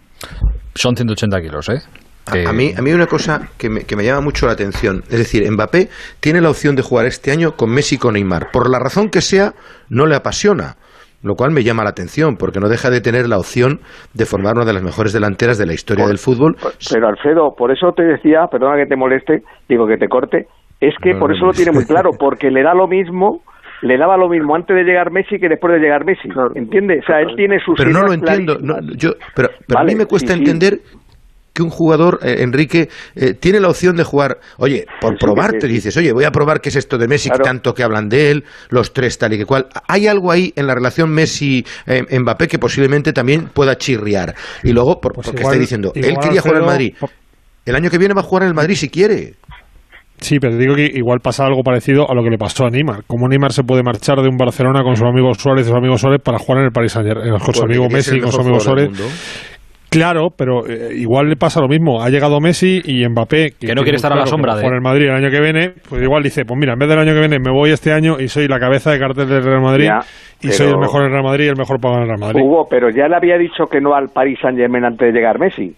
Son 180 kilos, ¿eh? A, a mí, a mí hay una cosa que me, que me llama mucho la atención. Es decir, Mbappé tiene la opción de jugar este año con Messi y con Neymar. Por la razón que sea, no le apasiona. Lo cual me llama la atención, porque no deja de tener la opción de formar una de las mejores delanteras de la historia del fútbol. Pero Alfredo, por eso te decía, perdona que te moleste, digo que te corte, es que No, por no, eso no. lo tiene muy claro, porque le da lo mismo, le daba lo mismo antes de llegar Messi que después de llegar Messi, ¿entiendes? O sea, él tiene sus Pero no lo entiendo. no, yo, pero pero a mí me cuesta sí, sí. entender que un jugador, eh, Enrique, eh, tiene la opción de jugar, oye, por probarte, sí, sí. dices, oye, voy a probar qué es esto de Messi, que tanto que hablan de él, los tres tal y que cual. Hay algo ahí en la relación Messi-Mbappé que posiblemente también pueda chirriar. Y luego, por- porque igual- está diciendo, él quería jugar en Madrid. El año que viene va a jugar en el Madrid si quiere. Sí, pero digo que igual pasa algo parecido a lo que le pasó a Neymar. ¿Cómo Neymar se puede marchar de un Barcelona con su amigo Suárez y su amigo Suárez para jugar en el Paris Saint-Germain, con su amigo Messi, con su amigo Suárez? Claro, pero eh, igual le pasa lo mismo. Ha llegado Messi y Mbappé, que, no quiere estar a la sombra de el Madrid el año que viene, pues igual dice, pues mira, en vez del año que viene me voy este año y soy la cabeza de cartel del Real Madrid y soy el mejor en Real Madrid y el mejor para el Real Madrid. Hugo, pero ya le había dicho que no al Paris Saint-Germain antes de llegar Messi.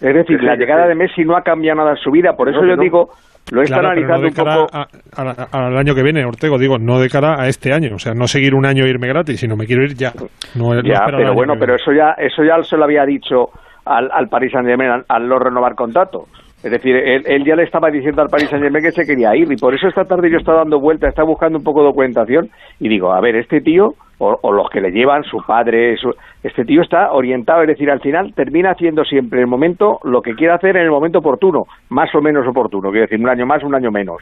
Es decir, la llegada de Messi no ha cambiado nada en su vida, por eso yo digo lo he analizando un poco. al año que viene, Ortego, digo, no de cara a este año. O sea, no seguir un año e irme gratis, sino me quiero ir ya. No, ya, pero bueno, pero eso ya, eso ya se lo había dicho al, al Paris Saint-Germain al, no renovar contrato. Es decir, él, ya le estaba diciendo al Paris Saint-Germain que se quería ir y por eso esta tarde yo estaba dando vueltas, estaba buscando un poco de documentación y digo, a ver, este tío o, los que le llevan, su padre, este tío está orientado, es decir, al final termina haciendo siempre en el momento lo que quiere hacer en el momento oportuno, más o menos oportuno, quiero decir, un año más, un año menos.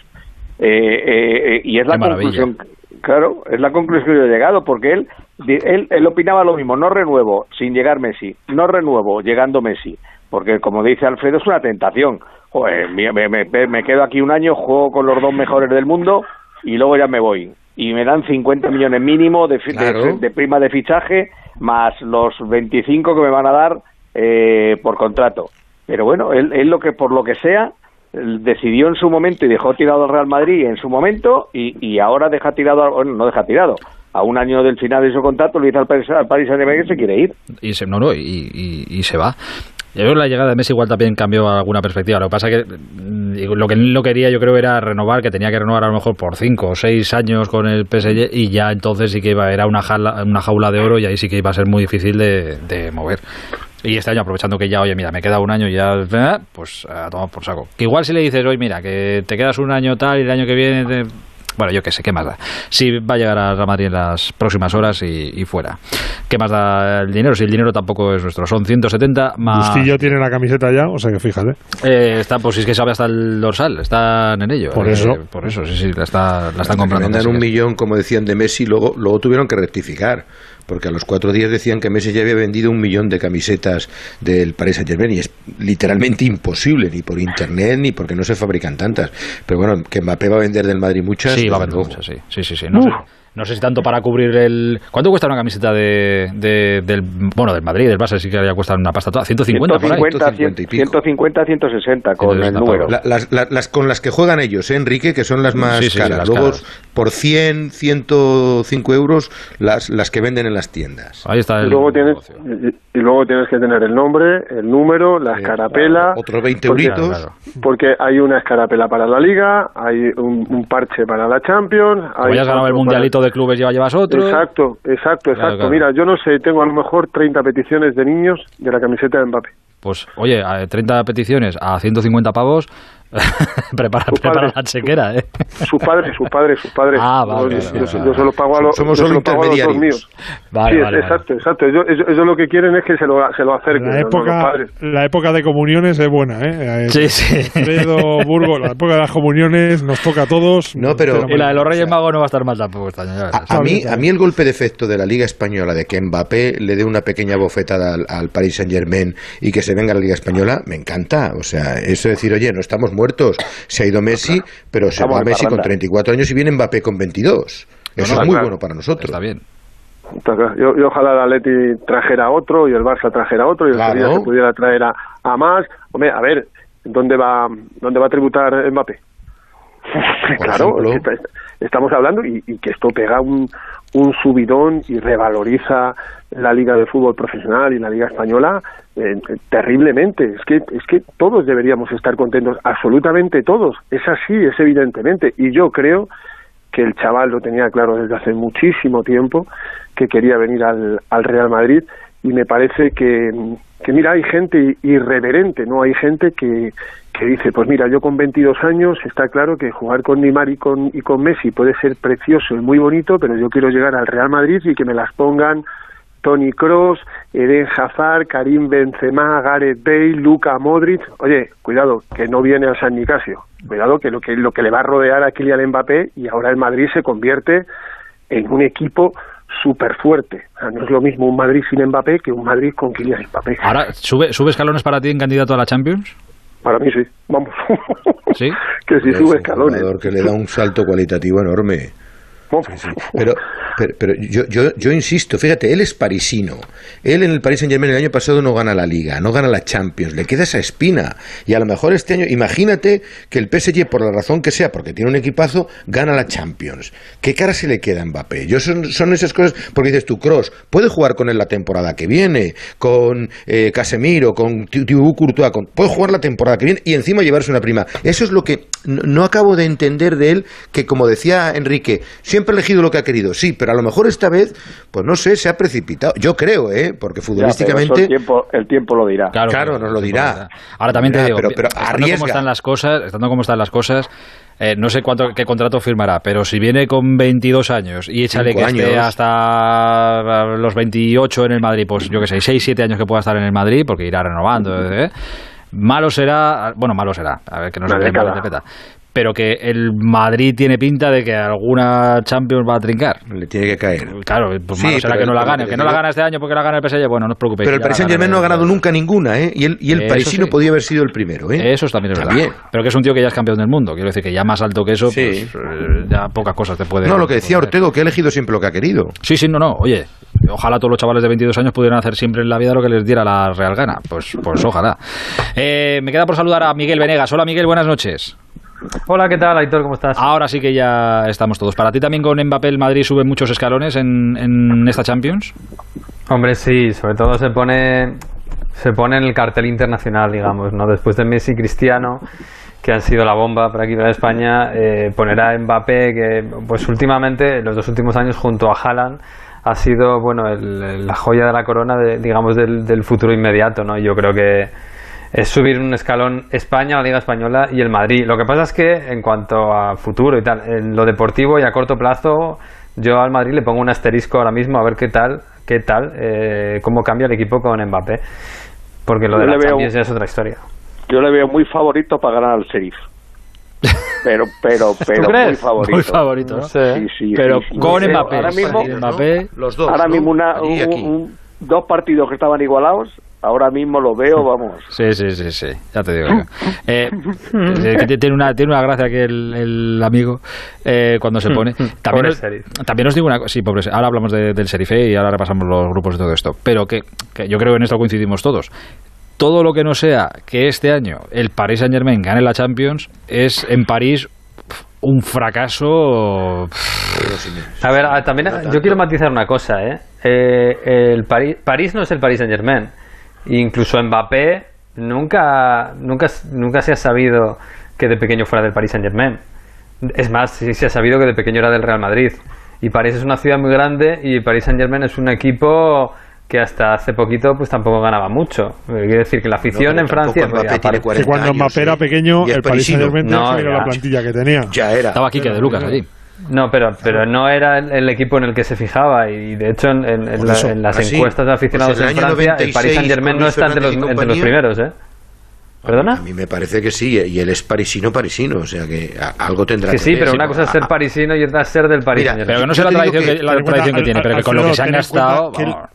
Eh, eh, y es la conclusión, claro, es la conclusión que he llegado, porque él, él, él opinaba lo mismo, no renuevo sin llegar Messi, no renuevo llegando Messi, porque como dice Alfredo es una tentación. me, me quedo aquí un año, juego con los dos mejores del mundo y luego ya me voy y me dan 50 millones mínimo de, de, prima de fichaje más los 25 que me van a dar eh, por contrato. Pero bueno, él, él, lo que por lo que sea decidió en su momento y dejó tirado al Real Madrid en su momento y, y ahora deja tirado, bueno, no deja tirado, a un año del final de su contrato le dice al Paris, al Paris Saint-Germain que se quiere ir. Y se, no, no, y, y, y se va. Yo creo que la llegada de Messi igual también cambió alguna perspectiva. Lo que pasa es que mm, lo que él no quería yo creo era renovar, que tenía que renovar a lo mejor por cinco o seis años con el PSG y ya entonces sí que iba, era una jaula, una jaula de oro y ahí sí que iba a ser muy difícil de, de mover. Y este año, aprovechando que ya, oye, mira, me queda un año y ya, eh, pues a tomar por saco. Que igual si le dices, oye, mira, que te quedas un año tal y el año que viene... Bueno, yo qué sé, ¿qué más da? Si va a llegar a Real Madrid en las próximas horas y, fuera. ¿Qué más da el dinero? Si el dinero tampoco es nuestro. Son 170 más... Bustillo tiene la camiseta ya, o sea que fíjate. Eh, está, pues si es que sabe hasta el dorsal, están en ello. Por eso. Por eso, sí, sí, la, está, la están comprando. Vendan un millón, como decían, de Messi, luego, luego tuvieron que rectificar porque a los cuatro días decían que Messi ya había vendido un millón de camisetas del Paris Saint Germain y es literalmente imposible, ni por internet ni porque no se fabrican tantas. Pero bueno, que Mbappé va a vender del Madrid muchas. Sí, va a vender muchas, sí. Sí, sí, sí. No sé. No sé si tanto para cubrir el... ¿Cuánto cuesta una camiseta de, del, bueno, del Madrid, del Barça? Sí que ya cuesta una pasta toda. 150, 150, por ahí. 150, 160 con el número. las, las, con las que juegan ellos, ¿eh, Enrique, que son las más caras. Luego, por 100, 105 euros, las, las que venden en las tiendas. Ahí está el y luego tienes y, luego tienes que tener el nombre, el número, la escarapela. otros 20 euritos. Porque hay una escarapela para la Liga, hay un, parche para la Champions. Como hay ya has ganado el mundialito de clubes, lleva, llevas otro. Exacto, exacto, exacto. Mira, yo no sé, tengo a lo mejor 30 peticiones de niños de la camiseta de Mbappé. Pues, oye, 30 peticiones a 150 pavos, prepara, prepara la chequera, ¿eh? Su padre, su padade su padre. Ah, vale. Yo, se lo pago a los, Somos solo intermediarios. míos. Vale, sí, exacto, exacto. Ellos, ellos, lo que quieren es que se lo, se lo acerquen. La época, la época de comuniones es buena, ¿eh? Sí, sí. Fredo, Burgo, la época de las comuniones nos toca a todos. No, pero... Y la de los Reyes Magos no va a estar mal tampoco este año. A, mí, a mí el golpe de efecto de la Liga Española, de que Mbappé le dé una pequeña bofetada al, al Paris Saint-Germain y que se venga a la Liga Española, me encanta. O sea, eso de decir, oye, no estamos muertos se ha ido Messi, pero se va Messi con 34 años y viene Mbappé con 22. Eso es muy bueno para nosotros. Está bien. Yo, ojalá el Atleti trajera otro y el Barça trajera otro y el Sevilla se pudiera traer a, a, más. Hombre, a ver, ¿dónde va, dónde va a tributar Mbappé? Claro, estamos hablando y, que esto pega un, un subidón y revaloriza la liga de fútbol profesional y la liga española eh, terriblemente. Es que, es que todos deberíamos estar contentos, absolutamente todos. Es así, es evidentemente. Y yo creo que el chaval lo tenía claro desde hace muchísimo tiempo, que quería venir al, al Real Madrid y me parece que, que, mira, hay gente irreverente, ¿no? Hay gente que, que dice, pues mira, yo con 22 años está claro que jugar con Neymar y con, y con Messi puede ser precioso y muy bonito, pero yo quiero llegar al Real Madrid y que me las pongan Tony Cross, Eden Hazard, Karim Benzema, Gareth Bale, Luka Modric. Oye, cuidado, que no viene al San Nicasio. Cuidado que lo que lo que le va a rodear a Kylian Mbappé y ahora el Madrid se convierte en un equipo súper fuerte. no es lo mismo un Madrid sin Mbappé que un Madrid con Kylian Mbappé. Ahora, ¿sube, ¿sube escalones para ti en candidato a la Champions? Para mí sí, vamos. ¿Sí? que si Es sube un escalones. jugador que le da un salto cualitativo enorme. Sí, sí. Pero, pero, pero yo, yo, yo insisto, fíjate, él es parisino. Él en el Paris Saint Germain el año pasado no gana la Liga, no gana la Champions, le queda esa espina. Y a lo mejor este año, imagínate que el PSG, por la razón que sea, porque tiene un equipazo, gana la Champions. ¿Qué cara se le queda a Mbappé? Yo son, son esas cosas, porque dices tú, Cross, puede jugar con él la temporada que viene, con eh, Casemiro, con Thibaut Courtois, puede jugar la temporada que viene y encima llevarse una prima. Eso es lo que no, no acabo de entender de él, que como decía Enrique, siempre ha elegido lo que ha querido, sí, pero a lo mejor esta vez, pues no sé, se ha precipitado. Yo creo, ¿eh? Porque Ya, futbolísticamente... el, tiempo, el tiempo lo dirá. Claro, nos lo dirá. Ahora también te digo, pero- pero estando como están las cosas, estando como están las cosas, eh, no sé cuánto qué contrato firmará, pero si viene con 22 años y échale Cinco que esté hasta los 28 en el Madrid, pues yo que sé, 6, 7 años que pueda estar en el Madrid, porque irá renovando, ¿eh? malo será, bueno, malo será, a ver que no se malinterpreta, pero que el Madrid tiene pinta de que alguna Champions va a trincar. Le tiene que caer. Claro, pues Sí, malo será que no la gane, que no la gana este año porque la gana el PSG, bueno, no os preocupéis. Pero el Paris Germain no ha ganado nunca ninguna, ¿eh? Y el, y el Eso parisino sí. podía haber sido el primero, ¿eh? Eso también es verdad. También. Pero que es un tío que ya es campeón del mundo. Quiero decir que ya más alto que eso, Sí. pues eh, ya pocas cosas te puede. No, lo que decía Ortego, que ha elegido siempre lo que ha querido. Sí, sí, no, no. Oye, ojalá todos los chavales de 22 años pudieran hacer siempre en la vida lo que les diera la real gana. Pues, pues ojalá. Eh, me queda por saludar a Miguel Venegas. Hola, Miguel, buenas noches. Hola, ¿qué tal, Aitor? ¿Cómo estás? Ahora sí que ya estamos todos. ¿Para ti también con Mbappé el Madrid sube muchos escalones en, en esta Champions? Hombre, sí, sobre todo se pone se pone en el cartel internacional, digamos, ¿no? Después de Messi y Cristiano, que han sido la bomba para aquí para España, eh, poner a Mbappé, que pues últimamente, los dos últimos años, junto a Haaland, ha sido, bueno, el- la joya de la corona, de, digamos, del, del futuro inmediato, ¿no? Yo creo que es subir un escalón España, la Liga Española y el Madrid. Lo que pasa es que en cuanto a futuro y tal, en lo deportivo y a corto plazo, yo al Madrid le pongo un asterisco ahora mismo a ver qué tal, qué tal, eh, cómo cambia el equipo con Mbappé. Porque lo Yo de la veo- Champions ya es otra historia. Yo le veo muy favorito para ganar al Sheriff. Pero, pero, pero muy crees? favorito. Muy favorito, ¿no? Sí, sí, Pero sí, con Sí, Mbappé. Ahora mismo, Mbappé. Los dos. ahora ¿no? mismo una, un- un- dos partidos que estaban igualados, ahora mismo lo veo, vamos. Sí, sí, sí, sí, ya te digo. yo. Eh, eh, tiene una tiene una gracia que el, el amigo eh, cuando se pone. También Pobre os, también os digo una cosa, sí, pobre, ahora hablamos de- del Serife y ahora repasamos los grupos y todo esto, pero que, que yo creo que en esto coincidimos todos. Todo lo que no sea que este año el Paris Saint Germain gane la Champions es en París un fracaso. A ver, ah, también yo quiero matizar una cosa, ¿eh? Eh, el París, París no es el Paris Saint Germain. Incluso Mbappé nunca, nunca, nunca se ha sabido que de pequeño fuera del Paris Saint Germain. Es más, sí se ha sabido que de pequeño era del Real Madrid. Y París es una ciudad muy grande y Paris Saint Germain es un equipo que hasta hace poquito pues tampoco ganaba mucho. Eh, Quiere decir que la afición No, en Francia... Mbappé tiene aparte- 40 Que cuando Mbappé era pequeño, el Paris Saint. Germain No, tenía ya. la plantilla que tenía. Ya era. Estaba Quique de Lucas allí. No, pero, pero no era el, el equipo en el que se fijaba y de hecho en, en- en Por la- eso, en las encuestas de aficionados Pues en el en año Francia el Paris 96 Saint Germain no está entre los, entre primeros, ¿eh? ¿Perdona? A mí me parece que sí, y él es parisino, parisino, o sea que algo tendrá Que que sí, ver. pero una cosa es ser parisino y otra es ser del Paris Mira, Pero Germain. que no sé la tradición que, que- la Ten en tradición que cuenta, tiene, pero que con lo que se han gastado. cuenta que él- vamos.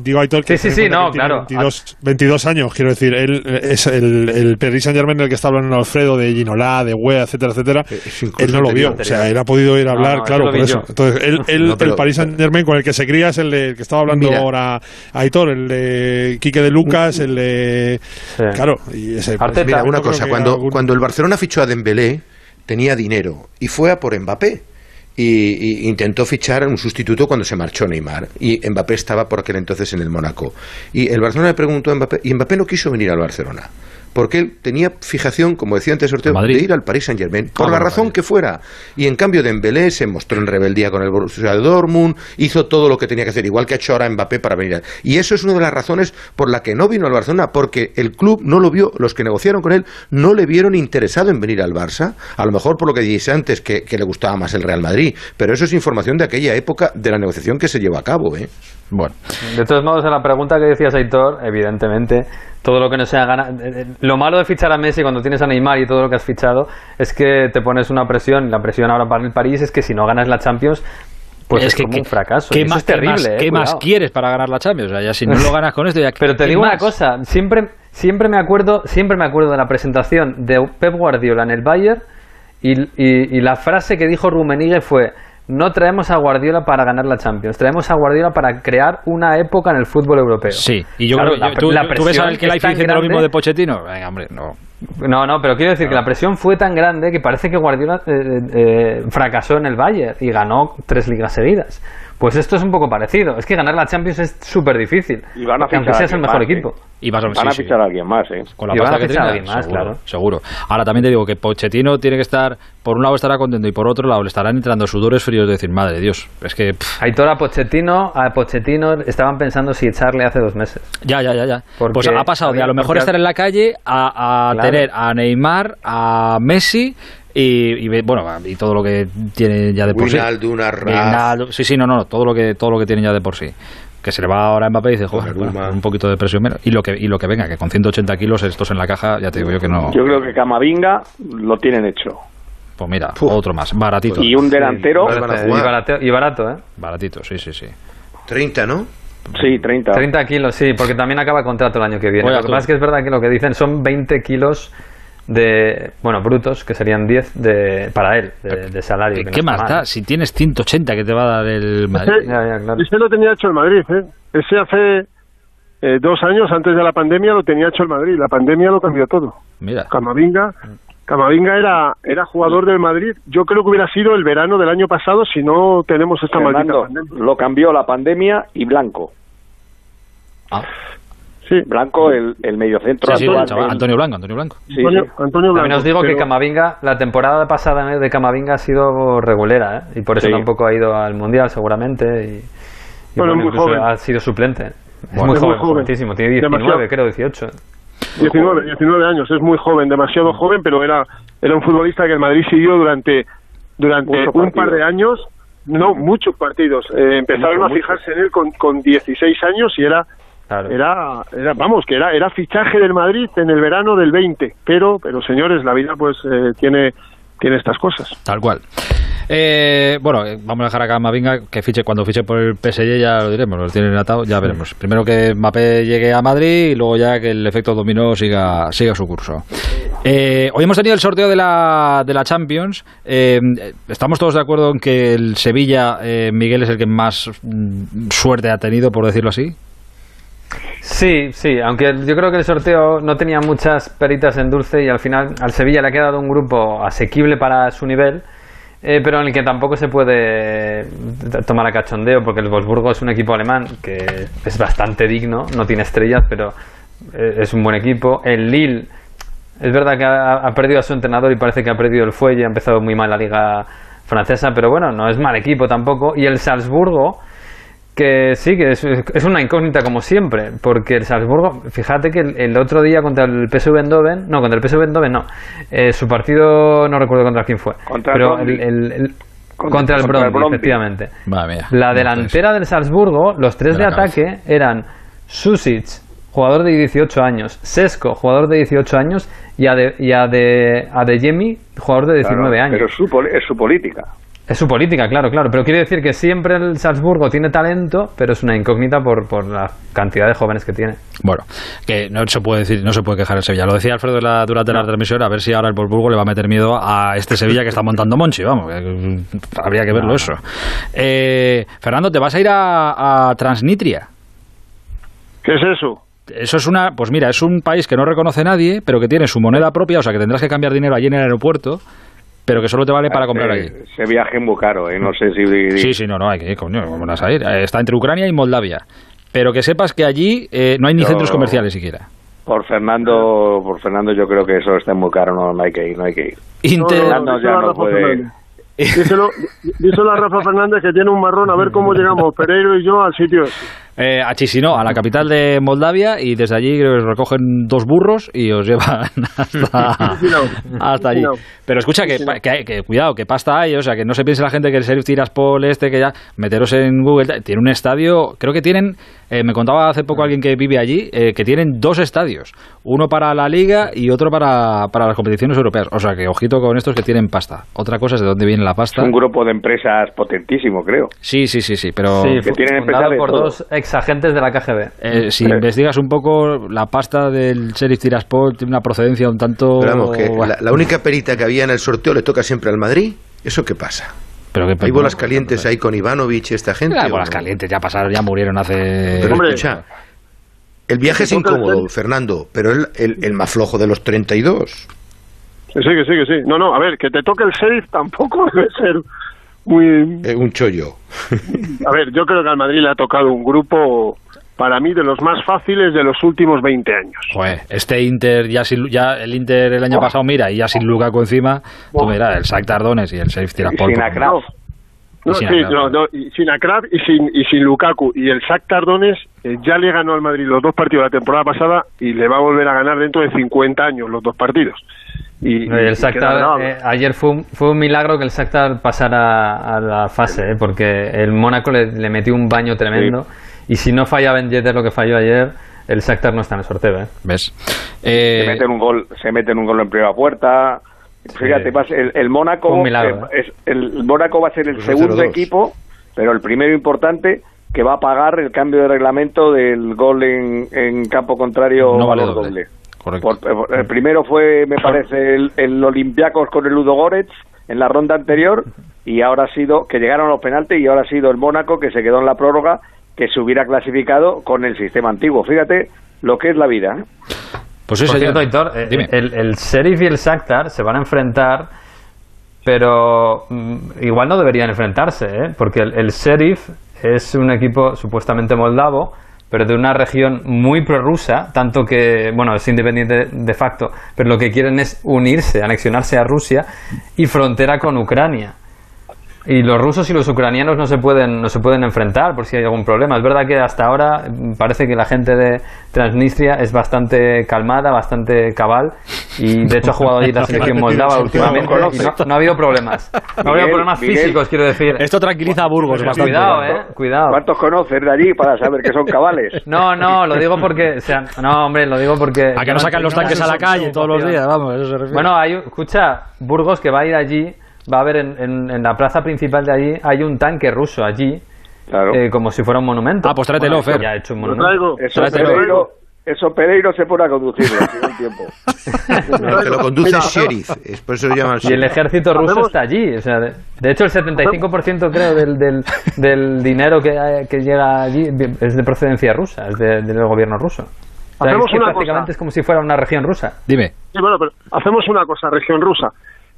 Digo, Aitor, que Sí, sí, ten en sí, cuenta no, que él tiene claro. 22, 22 años, quiero decir. Él es el, el Paris Saint Germain del que está hablando Alfredo, de Ginola, de Wea, etcétera, etcétera. Es Él no lo vio. anterior. O sea, él ha podido ir a hablar, no, claro, por eso. yo. Entonces, él, él- No, pero- el Paris Saint Germain con el que se cría es el, de, el que estaba hablando Mira. ahora Aitor, el de Quique de Lucas, el de. Sí. Claro, y ese. Arteta. Mira, una cosa, cuando, algún- cuando el Barcelona fichó a Dembélé, tenía dinero y fue a por Mbappé. Y, y intentó fichar un sustituto cuando se marchó Neymar. Y Mbappé estaba por aquel entonces en el Mónaco. Y el Barcelona le preguntó a Mbappé, y Mbappé no quiso venir al Barcelona. Porque él tenía fijación, como decía antes Ortega, Madrid. de ir al Paris Saint Germain, por Ah, la razón Madrid. que fuera. Y en cambio Dembélé se mostró en rebeldía con el Borussia Dortmund, hizo todo lo que tenía que hacer, igual que ha hecho ahora Mbappé para venir. a- Y eso es una de las razones por la que no vino al Barcelona, porque el club no lo vio, los que negociaron con él no le vieron interesado en venir al Barça. A lo mejor por lo que dijiste antes, que, que le gustaba más el Real Madrid. Pero eso es información de aquella época de la negociación que se llevó a cabo. ¿eh? Bueno, De todos modos, en la pregunta que decías, Aitor, evidentemente, todo lo que no sea ganar. eh, eh, Lo malo de fichar a Messi cuando tienes a Neymar y todo lo que has fichado es que te pones una presión. La presión ahora para el París es que si no ganas la Champions, pues es, como un fracaso. ¿Qué, más, es terrible. qué más- eh, qué más cuidado. quieres para ganar la Champions? O sea, ya si no lo ganas con esto, ya Pero te ¿qué digo una cosa, siempre, siempre me acuerdo, siempre me acuerdo de la presentación de Pep Guardiola en el Bayern y, y, y la frase que dijo Rummenigge fue no traemos a Guardiola para ganar la Champions, traemos a Guardiola para crear una época en el fútbol europeo. Sí, y yo creo que tú, tú ves al que la diciendo lo mismo de Pochettino. Venga, hombre, no. No, no, pero quiero decir que la presión fue tan grande que parece que Guardiola eh, eh, fracasó en el Bayern y ganó tres ligas seguidas. Pues esto es un poco parecido. Es que ganar la Champions es súper difícil. Y van a aunque fichar a seas el alguien mejor más, equipo. ¿eh? Y vas a, Van sí, a sí. fichar a alguien más, ¿eh? Con la Y van a que fichar a alguien más, seguro, claro. seguro. Ahora también te digo que Pochettino tiene que estar, por un lado estará contento y por otro lado le estarán entrando sudores fríos de decir, madre Dios, es que pff, Aitor a Pochettino, a Pochettino estaban pensando si echarle hace dos meses. ya, ya, ya, ya. Porque pues ha pasado de a lo mejor porque- estar en la calle a, a Claro. tener a Neymar, a Messi y, y ve- bueno, y todo lo que tiene ya de por sí. Wijnaldum, Arraf. Wijnaldum, Sí, sí, no, no, todo lo que todo lo que tienen ya de por sí. Que se le va ahora a Mbappé y dice, joder, bueno, un poquito de presión menos. Y lo que y lo que venga, que con 180 kilos estos en la caja, ya te digo yo que no. Yo creo que Camavinga lo tienen hecho. Pues mira, otro más, baratito. Y un delantero. Y barato, y barato, ¿eh? Baratito, sí, sí, sí. 30, ¿no? Sí, 30. 30 kilos, sí, porque también acaba contrato el año que viene. Oye, lo que tú. pasa es que es verdad que lo que dicen son 20 kilos de, bueno, brutos, que serían 10 de, para él, de, de salario. ¿Qué, que no qué más mal. da? Si tienes 180 que te va a dar el Madrid. Ese, Ya, ya, claro. ese lo tenía hecho el Madrid, ¿eh? Ese hace eh, dos años antes de la pandemia lo tenía hecho el Madrid. La pandemia lo cambió todo. Mira. Camavinga, Camavinga era, era jugador del Madrid. Yo creo que hubiera sido el verano del año pasado si no tenemos esta maldita Fernando, pandemia. lo cambió la pandemia y Blanco. Ah. Sí. Blanco, el, el mediocentro Sí, Antonio Blanco, Antonio Blanco. Sí, Antonio, sí. Antonio Blanco. También os digo que Camavinga, la temporada pasada de Camavinga ha sido regulera, ¿eh? Y por eso Sí. tampoco ha ido al Mundial, seguramente. Y, y Bueno, muy incluso joven. ha sido suplente. Es Bueno, muy es muy joven, joven. jovencísimo. Tiene 19, Demasiado. creo, 18. 19, 19 años, es muy joven, demasiado joven, pero era, era un futbolista que el Madrid siguió durante, durante un par de años, no muchos partidos. Eh, empezaron Mucho, a mucho. fijarse en él con, con 16 años y era, Claro. era, era, vamos, que era, era fichaje del Madrid en el verano del 20. Pero, pero señores, la vida pues eh, tiene, tiene estas cosas. Tal cual. Eh, bueno, eh, vamos a dejar acá a Mavinga que fiche cuando fiche por el PSG, ya lo diremos, lo tienen atado, ya veremos. Primero que Mbappé llegue a Madrid y luego ya que el efecto dominó siga, siga su curso. Eh, hoy hemos tenido el sorteo de la, de la Champions. Eh, estamos todos de acuerdo en que el Sevilla, eh, Miguel, es el que más mm, suerte ha tenido, por decirlo así. Sí, sí, aunque yo creo que el sorteo no tenía muchas peritas en dulce y al final al Sevilla le ha quedado un grupo asequible para su nivel, eh, pero en el que tampoco se puede tomar a cachondeo porque el Wolfsburgo es un equipo alemán que es bastante digno, no tiene estrellas, pero eh, es un buen equipo. El Lille es verdad que ha perdido a su entrenador y parece que ha perdido el fuelle, ha empezado muy mal la liga francesa, pero bueno, no es mal equipo tampoco. Y el Salzburgo que sí, que es, es una incógnita como siempre, porque el Salzburgo, fíjate que el, el otro día contra el PSV Eindhoven, no, contra el PSV Eindhoven no, eh, su partido no recuerdo contra quién fue, Contra el pero el, el- el- Contra- contra, el contra el Brøndby, Brøndby. efectivamente. Madre mía. La delantera del Salzburgo, los tres De de, la cabeza. ataque eran Susic, jugador de 18 años, Sesco, jugador de 18 años, y Ade, y Ade, Adeyemi, jugador de 19 Claro, años. Pero es su, es su política. Es su política, claro, claro. Pero quiere decir que siempre el Salzburgo tiene talento, pero es una incógnita por, por la cantidad de jóvenes que tiene. Bueno, que no se puede decir, no se puede quejar el Sevilla. Lo decía Alfredo la- durante la transmisión, a ver si ahora el Wolfsburgo le va a meter miedo a este Sevilla que está montando Monchi, vamos, que, mm, habría que verlo eso. Eh, Fernando, ¿te vas a ir a, a Transnistria? ¿Qué es eso? Eso es una, pues mira, es un país que no reconoce nadie, pero que tiene su moneda propia, o sea que tendrás que cambiar dinero allí en el aeropuerto, pero que solo te vale para comprar allí. Ese, viaje es muy caro, ¿eh? No sé si... Sí, sí, no, no, hay que ir, coño, ¿cómo vas a ir? Eh, Está entre Ucrania y Moldavia. Pero que sepas que allí eh, no hay ni Yo- centros comerciales siquiera. Por Fernando, por Fernando yo creo que eso está muy caro, no, no hay que ir, no hay que ir. Inter- Fernando ya díselo a no Rafa puede... Fernández. Díselo, díselo a Rafa Fernández que tiene un marrón a ver cómo llegamos Pereiro y yo al sitio ese. Eh, a Chisinau, a la capital de Moldavia, y desde allí recogen dos burros y os llevan hasta, hasta allí. Pero escucha, que, que, hay- que cuidado, que pasta hay, o sea, que no se piense la gente que el Sheriff Tiraspol este, que ya, meteros en Google, tiene un estadio, creo que tienen, eh, me contaba hace poco alguien que vive allí, eh, que tienen dos estadios, uno para la Liga y otro para, para las competiciones europeas. O sea, que ojito con estos que tienen pasta. Otra cosa es de dónde viene la Es pasta. un grupo de empresas potentísimo, creo. Sí, sí, sí, sí, pero... Sí, que tienen empresas de por todo. dos ex exagentes de la KGB. Eh, si investigas un poco, la pasta del Sheriff Tiraspol tiene una procedencia un tanto... Pero vamos, que la, la única perita que había en el sorteo le toca siempre al Madrid. ¿Eso qué pasa? Pero que, ¿Hay bolas calientes ahí con Ivanovic y esta gente? Las o bolas no? calientes ya pasaron, ya murieron hace... Pero escucha, el viaje es el incómodo. Fernando, pero el, el, el más flojo de los 32. Que sí, que sí, que sí. No, no, a ver, que te toque el sheriff tampoco debe ser muy... Eh, un chollo. A ver, yo creo que al Madrid le ha tocado un grupo, para mí, de los más fáciles de los últimos 20 años. Joder, este Inter, ya, sin, ya el Inter el año pasado, mira, y ya sin Lukaku encima, tú mira, el Shakhtar Donetsk y el Sheriff Tiraspol. sin Akraf. No, sí, no, no, y sin Akraf y sin, y sin Lukaku. Y el Shakhtar Donetsk eh, ya le ganó al Madrid los dos partidos de la temporada pasada y le va a volver a ganar dentro de 50 años los dos partidos. Y, Y el y Shakhtar, queda grabado. eh, ayer fue un, fue un milagro que el Shakhtar pasara a la fase, eh, porque el Mónaco le, le metió un baño tremendo. Y si no falla Ben Yedder lo que falló ayer, el Shakhtar no está en el sorteo. ¿eh? ¿Ves? se meten un gol se meten un gol en primera puerta fíjate el, el Mónaco milagro, eh, es- el Mónaco va a ser el Pues segundo 0-2. equipo pero el primero importante que va a pagar el cambio de reglamento del gol en, en campo contrario No vale valor doble. Por- por- el primero fue me parece el, el Olympiacos con el Ludo Goretz en la ronda anterior y ahora ha sido que llegaron a los penaltis y ahora ha sido el Mónaco que se quedó en la prórroga que se hubiera clasificado con el sistema antiguo fíjate lo que es la vida ¿eh? Pues Por eso cierto, Aitor, eh, el, el Sheriff y el Shakhtar se van a enfrentar, pero mm, igual no deberían enfrentarse, ¿eh? porque el, el Sheriff es un equipo supuestamente moldavo, pero de una región muy prorrusa, tanto que, bueno, es independiente de facto, pero lo que quieren es unirse, anexionarse a Rusia y frontera con Ucrania. Y los rusos y los ucranianos no se pueden no se pueden enfrentar por si hay algún problema. Es verdad que hasta ahora mm, parece que la gente de Transnistria es bastante calmada, bastante cabal y de hecho ha jugado allí la selección moldava últimamente y no, no ha habido problemas. No ha habido problemas Miguel. físicos, quiero decir. Esto tranquiliza a Burgos bastante. Cuidado, eh, cuidado. ¿Cuántos conoces de allí para saber que son cabales? No, no, lo digo porque, o sea, no, hombre, lo digo porque A que no sacan los tanques a la calle todos los días, vamos, eso se refiere. Bueno, hay, escucha, Burgos que va a ir allí, va a haber en, en- en la plaza principal de allí, hay un tanque ruso allí, eh, como si fuera un monumento. Ah, pues tráetelo, Bueno, Fer. Ya ha hecho un monumento. traigo. Eso Tráetelo. Pereiro, eso Pereiro se pone a conducirlo hace un tiempo. El que lo conduce Mira, es sheriff, es por eso lo llaman Y el ejército ruso Hacemos- está allí. O sea, de, de hecho, el 75% creo del, del, del dinero que, que llega allí es de procedencia rusa, es de- del gobierno ruso. O sea, Hacemos es que una prácticamente cosa. es como si fuera una región rusa. Dime. Sí, bueno, pero hacemos una cosa, región rusa.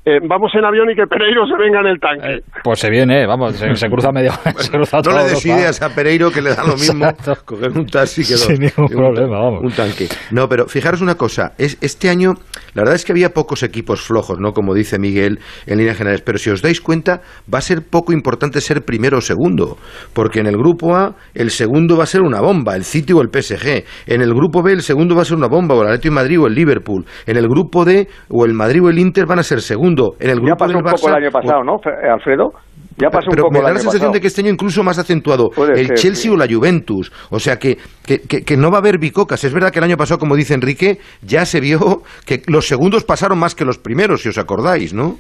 Eh, vamos en avión y que Pereiro se venga en el tanque. Pues se viene, vamos, se, se cruza medio. se cruza No toda le des ideas a Pereiro que le da lo mismo Exacto. coger un taxi que Sin dos- ningún un- problema, vamos. Un tanque. No, pero fijaros una cosa, es, este año la verdad es que había pocos equipos flojos, ¿no? Como dice Miguel en líneas generales, pero si os dais cuenta va a ser poco importante ser primero o segundo, porque en el grupo A el segundo va a ser una bomba, el City o el PSG, en el grupo B el segundo va a ser una bomba, o el Atlético de Madrid o el Liverpool, en el grupo D o el Madrid o el Inter van a ser en el Ya grupo pasó del un poco el año pasado, ¿no, Fe- Alfredo? Ya pasó pero un poco me da la sensación pasado. de que este año incluso más acentuado Puede el ser, Chelsea sí. o la Juventus. O sea que, que, que- que no va a haber bicocas. Es verdad que el año pasado, como dice Enrique, ya se vio que los segundos pasaron más que los primeros, si os acordáis, ¿no?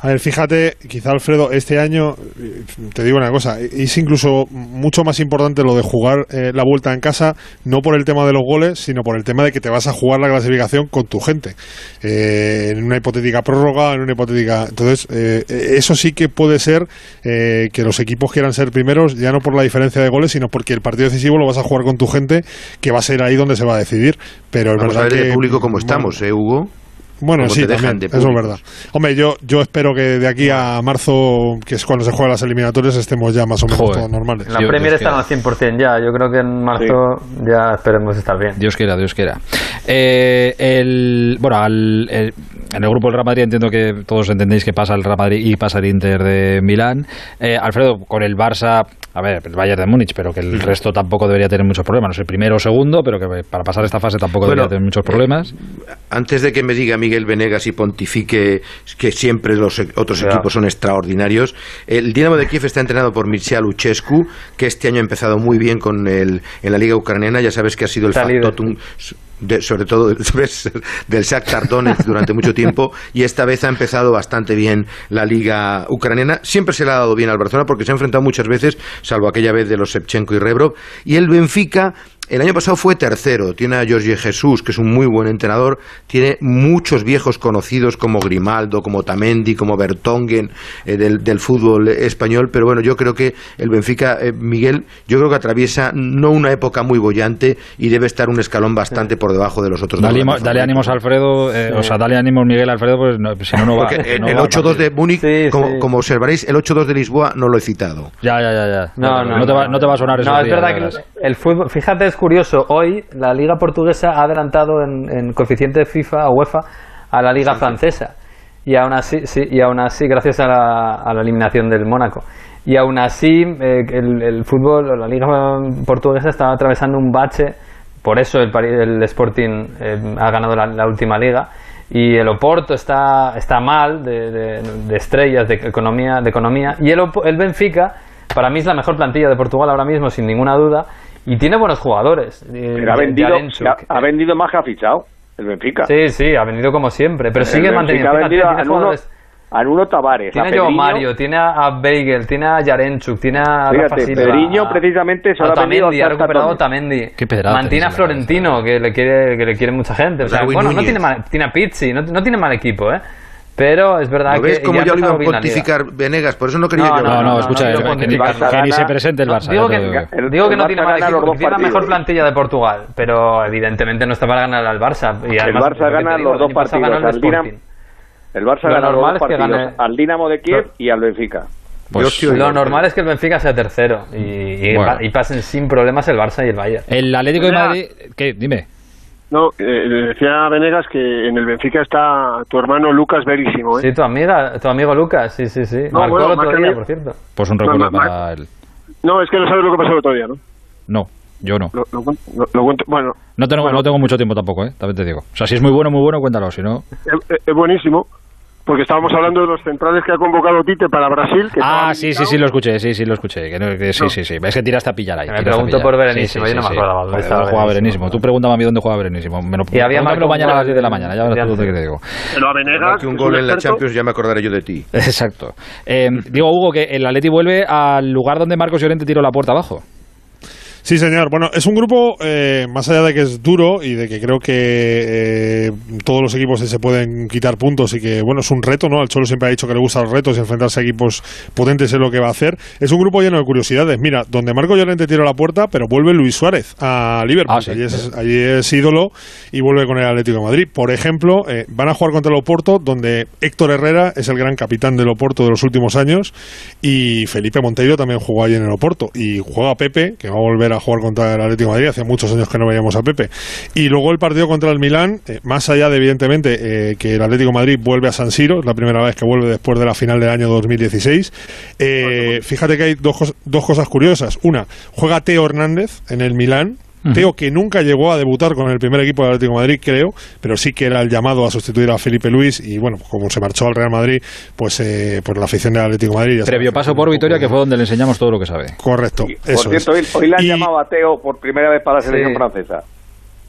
A ver, fíjate, quizá Alfredo, este año, eh, te digo una cosa, es incluso mucho más importante lo de jugar eh, la vuelta en casa, no por el tema de los goles, sino por el tema de que te vas a jugar la clasificación con tu gente. Eh, en una hipotética prórroga, en una hipotética. Entonces, eh, eso sí que puede ser eh, que los equipos quieran ser primeros, ya no por la diferencia de goles, sino porque el partido decisivo lo vas a jugar con tu gente, que va a ser ahí donde se va a decidir. Pero es Vamos a verdad ver que. de público cómo estamos, ¿eh, Hugo? Bueno, sí, también, de eso es verdad. Hombre, yo, yo espero que de aquí a marzo, que es cuando se juegan las eliminatorias, estemos ya más o menos Joder. todos normales. En la Dios, Premier Dios están al 100% ya. Yo creo que en marzo ya esperemos estar bien. Dios quiera, Dios quiera. Eh, el, bueno, al- el- en el grupo del Real Madrid entiendo que todos entendéis que pasa el Real Madrid y pasa el Inter de Milán. Eh, Alfredo, con el Barça, a ver, el Bayern de Múnich, pero que el resto tampoco debería tener muchos problemas. No sé, primero o segundo, pero que para pasar esta fase tampoco Bueno, debería tener muchos problemas. Antes de que me diga Miguel Venegas y pontifique que siempre los e- otros equipos son extraordinarios, el Dinamo de Kiev está entrenado por Mircea Luchescu, que este año ha empezado muy bien con el, en la Liga Ucraniana. Ya sabes que ha sido el factotum sobre todo del Shakhtar Donetsk durante mucho tiempo y esta vez ha empezado bastante bien la liga ucraniana. Siempre se le ha dado bien al Barcelona porque se ha enfrentado muchas veces, salvo aquella vez de los Shevchenko y Rebrov. Y el Benfica el año pasado fue tercero, tiene a Jorge Jesús, que es un muy buen entrenador, tiene muchos viejos conocidos como Grimaldo, como Tamendi, como Bertongen eh, del, fútbol español, pero bueno, yo creo que el Benfica, eh, Miguel, yo creo que atraviesa no una época muy bollante y debe estar un escalón bastante por debajo de los otros. Dale, dale ánimos Alfredo, eh, o sea, dale ánimos Miguel Alfredo, pues si no, no va. Porque el 8-2 de Múnich, como, observaréis, el 8-2 de Lisboa no lo he citado. Ya, ya, ya. ya. No, no, te va, no, te va, a sonar eso. No, es verdad que el fútbol, fíjate, curioso, hoy la Liga Portuguesa ha adelantado en, coeficiente FIFA o UEFA a la Liga Francesa. Y aún así, y aún así gracias a la, eliminación del Mónaco. Y aún así, eh, el, fútbol, la Liga Portuguesa estaba atravesando un bache. Por eso el, el Sporting eh, ha ganado la, última liga. Y el Oporto está, está mal de, estrellas, de economía, de economía. Y el, el Benfica, para mí es la mejor plantilla de Portugal ahora mismo, sin ninguna duda y tiene buenos jugadores. Eh, pero ha vendido, ha, vendido más que ha fichado el Benfica. Sí, sí, ha vendido como siempre, pero sigue manteniendo. Ha vendido a, a Tavares. Tiene a, Mario, tiene a Beigel, tiene a Yarenchuk, tiene a Fíjate, Pedriño precisamente se ha vendido ha recuperado Tamendi. Qué Mantiene a Florentino, que le quiere que le quiere mucha gente. O sea, bueno, no tiene mal, tiene a Pizzi, no, no tiene mal equipo, ¿eh? Pero es verdad ¿Lo que. ves como ya lo iba a pontificar Venegas? Por eso no quería no, yo. No, no, escucha, que, ni, se presente el Barça. Digo que, digo que no tiene mal equipo, tiene la mejor plantilla de Portugal, pero evidentemente no está para ganar al Barça. Y el Barça gana los dos partidos. Al Dinamo, el Barça gana los dos partidos al Dinamo de Kiev y al Benfica. Pues lo normal es que el Benfica sea tercero y, y, pasen sin problemas el Barça y el Bayern. El Atlético de Madrid, ¿qué? Dime. No, eh, decía Venegas que en el Benfica está tu hermano Lucas Verísimo. ¿eh? Sí, tu amiga, tu amigo Lucas, sí, sí, sí. No, Marcó el otro día, por cierto. Pues un recuerdo para él. No, es que no sabes lo que pasó el otro día, ¿no? No, yo no. Lo, lo, cuento, bueno. No tengo, no tengo mucho tiempo tampoco, ¿eh? También te digo. O sea, si es muy bueno, muy bueno, cuéntalo, si no... es buenísimo porque estábamos hablando de los centrales que ha convocado Tite para Brasil. ah, sí, sí, sí, lo escuché, sí, sí, lo escuché. Que sí, sí, sí. Es que tiraste a pillar ahí. Me pregunto por Berenísimo, yo no me acordaba. ¿Dónde jugaba Berenísimo? Tú pregúntame a mí dónde juega Berenísimo. Me lo, y había marcado mañana a las 10 de la mañana, ya verás tú dónde te digo. Pero a Venegas... Que un gol en la Champions ya me acordaré yo de ti. Exacto. Eh, digo, Hugo, que el Atleti vuelve al lugar donde Marcos Llorente tiró la puerta abajo. Sí, señor. Bueno, es un grupo, eh, más allá de que es duro y de que creo que eh, todos los equipos se pueden quitar puntos y que, bueno, es un reto, ¿no? El Cholo siempre ha dicho que le gustan los retos y enfrentarse a equipos potentes es lo que va a hacer. Es un grupo lleno de curiosidades. Mira, donde Marco Llorente tiró la puerta, pero vuelve Luis Suárez a Liverpool. Ah, allí, es, ídolo y vuelve con el Atlético de Madrid. Por ejemplo, eh, van a jugar contra el Oporto, donde Héctor Herrera es el gran capitán del Oporto de los últimos años y Felipe Monteiro también jugó allí en el Oporto. Y juega Pepe, que va a volver a jugar contra el Atlético de Madrid. Hace muchos años que no veíamos a Pepe. Y luego el partido contra el Milán, eh, más allá de evidentemente eh, que el Atlético de Madrid vuelve a San Siro, la primera vez que vuelve después de la final del año 2016. Eh, fíjate que hay dos, dos cosas curiosas. Una, juega Teo Hernández en el Milán, Teo que nunca llegó a debutar con el primer equipo del Atlético de Madrid, creo, pero sí que era el llamado a sustituir a Felipe Luis y bueno, como se marchó al Real Madrid, pues eh, por la afición del Atlético de Madrid. Previo paso por Vitoria, que fue donde le enseñamos todo lo que sabe. Correcto. por cierto, hoy, le han llamado a Teo por primera vez para la selección francesa.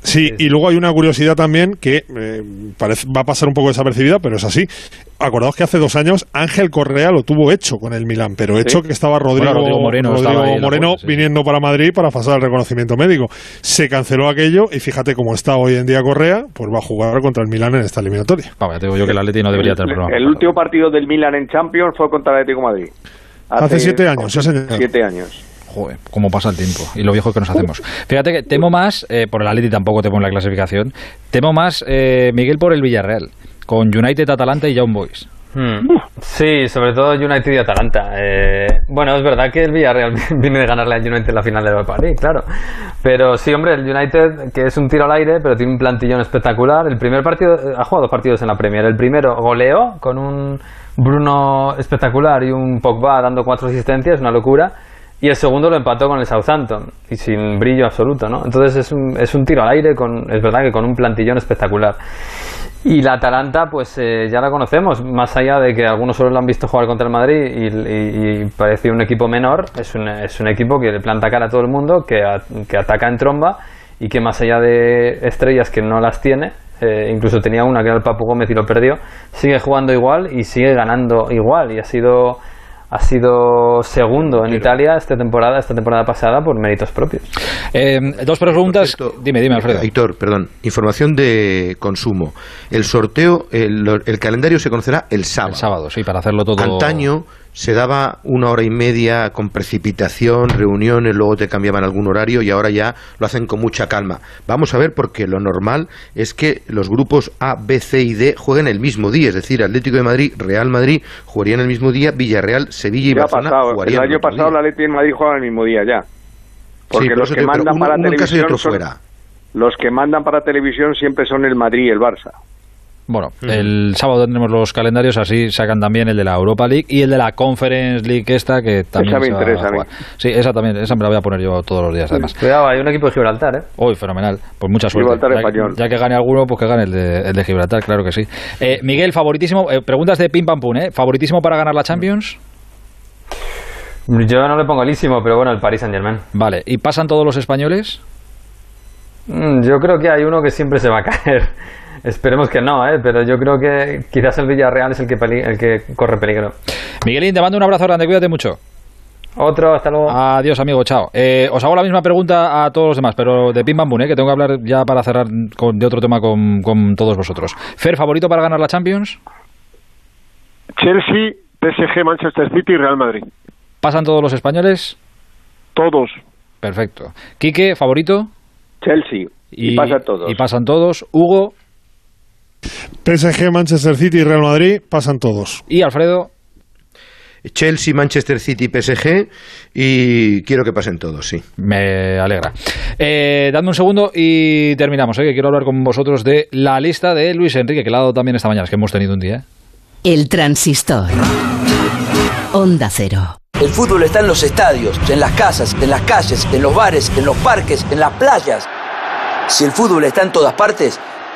Sí, y luego hay una curiosidad también que eh, parece, va a pasar un poco desapercibida, pero es así. Acordaos que hace dos años Ángel Correa lo tuvo hecho con el Milán, pero hecho que estaba Rodrigo, Moreno, Moreno viniendo para Madrid para pasar el reconocimiento médico. Se canceló aquello y fíjate cómo está hoy en día Correa, pues va a jugar contra el Milán en esta eliminatoria. ya te digo yo que el Atleti no debería tener El, el último partido del Milán en Champions fue contra el Atlético Madrid. Hace, siete años, sí, señor. Siete años joder, cómo pasa el tiempo y lo viejo que nos hacemos. Fíjate que temo más, eh, por el Atleti tampoco temo en la clasificación, temo más, eh, Miguel, por el Villarreal, con United, Atalanta y Young Boys. Hmm. Sí, sobre todo United y Atalanta. Eh, bueno, es verdad que el Villarreal viene de ganarle al United la final de Europa League, claro. Pero sí, hombre, el United, que es un tiro al aire, pero tiene un plantillón espectacular. El primer partido, ha jugado dos partidos en la Premier. El primero goleó con un Bruno espectacular y un Pogba dando cuatro asistencias, una locura y el segundo lo empató con el Southampton y sin brillo absoluto, ¿no? Entonces es un, es un tiro al aire, con, es verdad que con un plantillón espectacular. Y la Atalanta, pues eh, ya la conocemos, más allá de que algunos solo lo han visto jugar contra el Madrid y, y, parece un equipo menor, es un, es un equipo que le planta cara a todo el mundo, que, que ataca en tromba y que más allá de estrellas que no las tiene, eh, incluso tenía una que era el Papu Gómez y lo perdió, sigue jugando igual y sigue ganando igual y ha sido ha sido segundo en Italia esta temporada, esta temporada pasada por méritos propios. Eh, dos preguntas. dime, dime, Alfredo. Héctor, perdón. Información de consumo. El sorteo, el, el calendario se conocerá el sábado. El sábado, sí, para hacerlo todo. Antaño se daba una hora y media con precipitación, reuniones, luego te cambiaban algún horario y ahora ya lo hacen con mucha calma. Vamos a ver porque lo normal es que los grupos A, B, C y D jueguen el mismo día, es decir, Atlético de Madrid, Real Madrid jugarían el mismo día, Villarreal, Sevilla y Ya Barcelona pasado. jugarían El año pasado día. la Atlético de Madrid juega el mismo día ya. Porque Sí, los que mandan uno- para uno televisión son- fuera. los que mandan para televisión siempre son el Madrid y el Barça. Bueno, el sábado tendremos los calendarios, así sacan también el de la Europa League y el de la Conference League esta, que también Esa me se va interesa a a mí. jugar. Sí, esa también, esa me la voy a poner yo todos los días, además. Cuidado, hay un equipo de Gibraltar, ¿eh? Uy, fenomenal. Pues mucha suerte. Gibraltar ya, español. ya que gane alguno, pues que gane el de, el de Gibraltar, claro que sí. Eh, Miguel, favoritísimo, eh, preguntas de pim pam pum, ¿eh? ¿Favoritísimo para ganar la Champions? Yo no le pongo elísimo, pero bueno, el Paris Saint Germain. Vale, ¿y pasan todos los españoles? Mm, Yo creo que hay uno que siempre se va a caer. Esperemos que no, ¿eh? pero yo creo que quizás el Villarreal es el que, peli- el que corre peligro. Miguelín, te mando un abrazo grande, cuídate mucho. Otro, hasta luego. Adiós, amigo, chao. Eh, os hago la misma pregunta a todos los demás, pero de pim pum, ¿eh? que tengo que hablar ya para cerrar con- de otro tema con, con todos vosotros. Fer, ¿favorito para ganar la Champions? Chelsea, PSG, Manchester City y Real Madrid. ¿Pasan todos los españoles? Todos. Perfecto. Quique, ¿favorito? Chelsea. Y, pasa todos. Y pasan todos. Hugo PSG, Manchester City y Real Madrid pasan todos. y Alfredo. Chelsea, Manchester City, PSG y quiero que pasen todos, sí. Me alegra. Eh, dadme un segundo y terminamos, ¿eh? que quiero hablar con vosotros de la lista de Luis Enrique, que la ha dado también esta mañana, es que hemos tenido un día. ¿eh? El transistor. Onda cero. El fútbol está en los estadios, en las casas, en las calles, en los bares, en los parques, en las playas. Si el fútbol está en todas partes,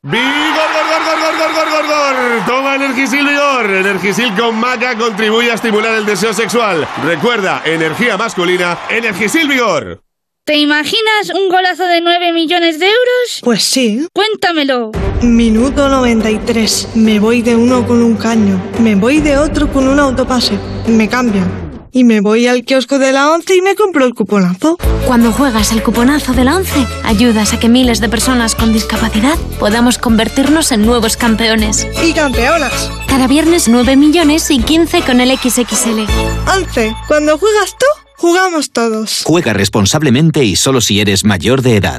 ¡Vigor, gor, gor, gor, gor, gor, gor, gor! Toma Energisil Vigor. Energisil con maca contribuye a estimular el deseo sexual. Recuerda, energía masculina, Energisil Vigor. ¿Te imaginas un golazo de 9 millones de euros? Pues sí. Cuéntamelo. Minuto 93. Me voy de uno con un caño. Me voy de otro con un autopase. Me cambian. Y me voy al kiosco de la 11 y me compro el cuponazo. Cuando juegas el cuponazo de la 11, ayudas a que miles de personas con discapacidad podamos convertirnos en nuevos campeones. Y campeonas. Cada viernes 9 millones y 15 con el XXL. 11. Cuando juegas tú, jugamos todos. Juega responsablemente y solo si eres mayor de edad.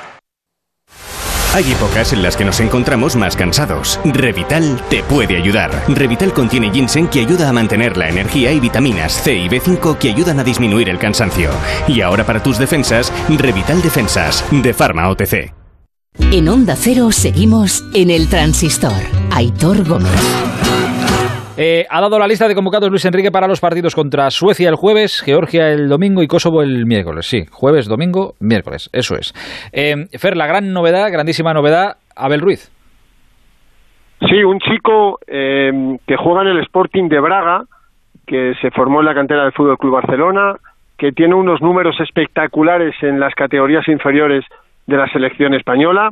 Hay épocas en las que nos encontramos más cansados. Revital te puede ayudar. Revital contiene ginseng que ayuda a mantener la energía y vitaminas C y B5 que ayudan a disminuir el cansancio. Y ahora para tus defensas, Revital Defensas, de Pharma OTC. En Onda Cero seguimos en el transistor. Aitor Gómez. Eh, ha dado la lista de convocados Luis Enrique para los partidos contra Suecia el jueves, Georgia el domingo y Kosovo el miércoles. Sí, jueves, domingo, miércoles, eso es. Eh, Fer, la gran novedad, grandísima novedad, Abel Ruiz. Sí, un chico eh, que juega en el Sporting de Braga, que se formó en la cantera del Fútbol Club Barcelona, que tiene unos números espectaculares en las categorías inferiores de la selección española,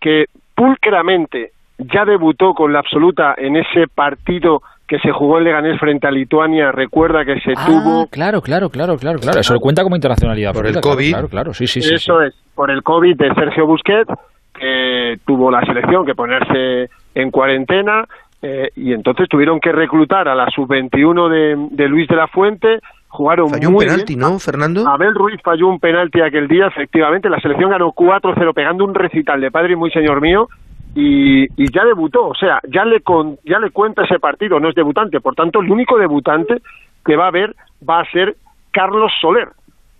que pulcramente ya debutó con la absoluta en ese partido que se jugó en Leganés frente a Lituania, recuerda que se Ah, tuvo... Claro, claro, claro, claro, claro. Eso cuenta como internacionalidad. Por el COVID. Claro, claro, sí, sí, sí. Eso es, por el COVID de Sergio Busquets, que tuvo la selección que ponerse en cuarentena, eh, y entonces tuvieron que reclutar a la sub-21 de, de Luis de la Fuente, jugaron Falló un muy penalti, bien. ¿no, Fernando? Abel Ruiz falló un penalti aquel día, efectivamente, la selección ganó 4-0 pegando un recital de padre y muy señor mío, y, ya debutó, o sea, ya le, con, ya le cuenta ese partido, no es debutante, por tanto, el único debutante que va a haber va a ser Carlos Soler.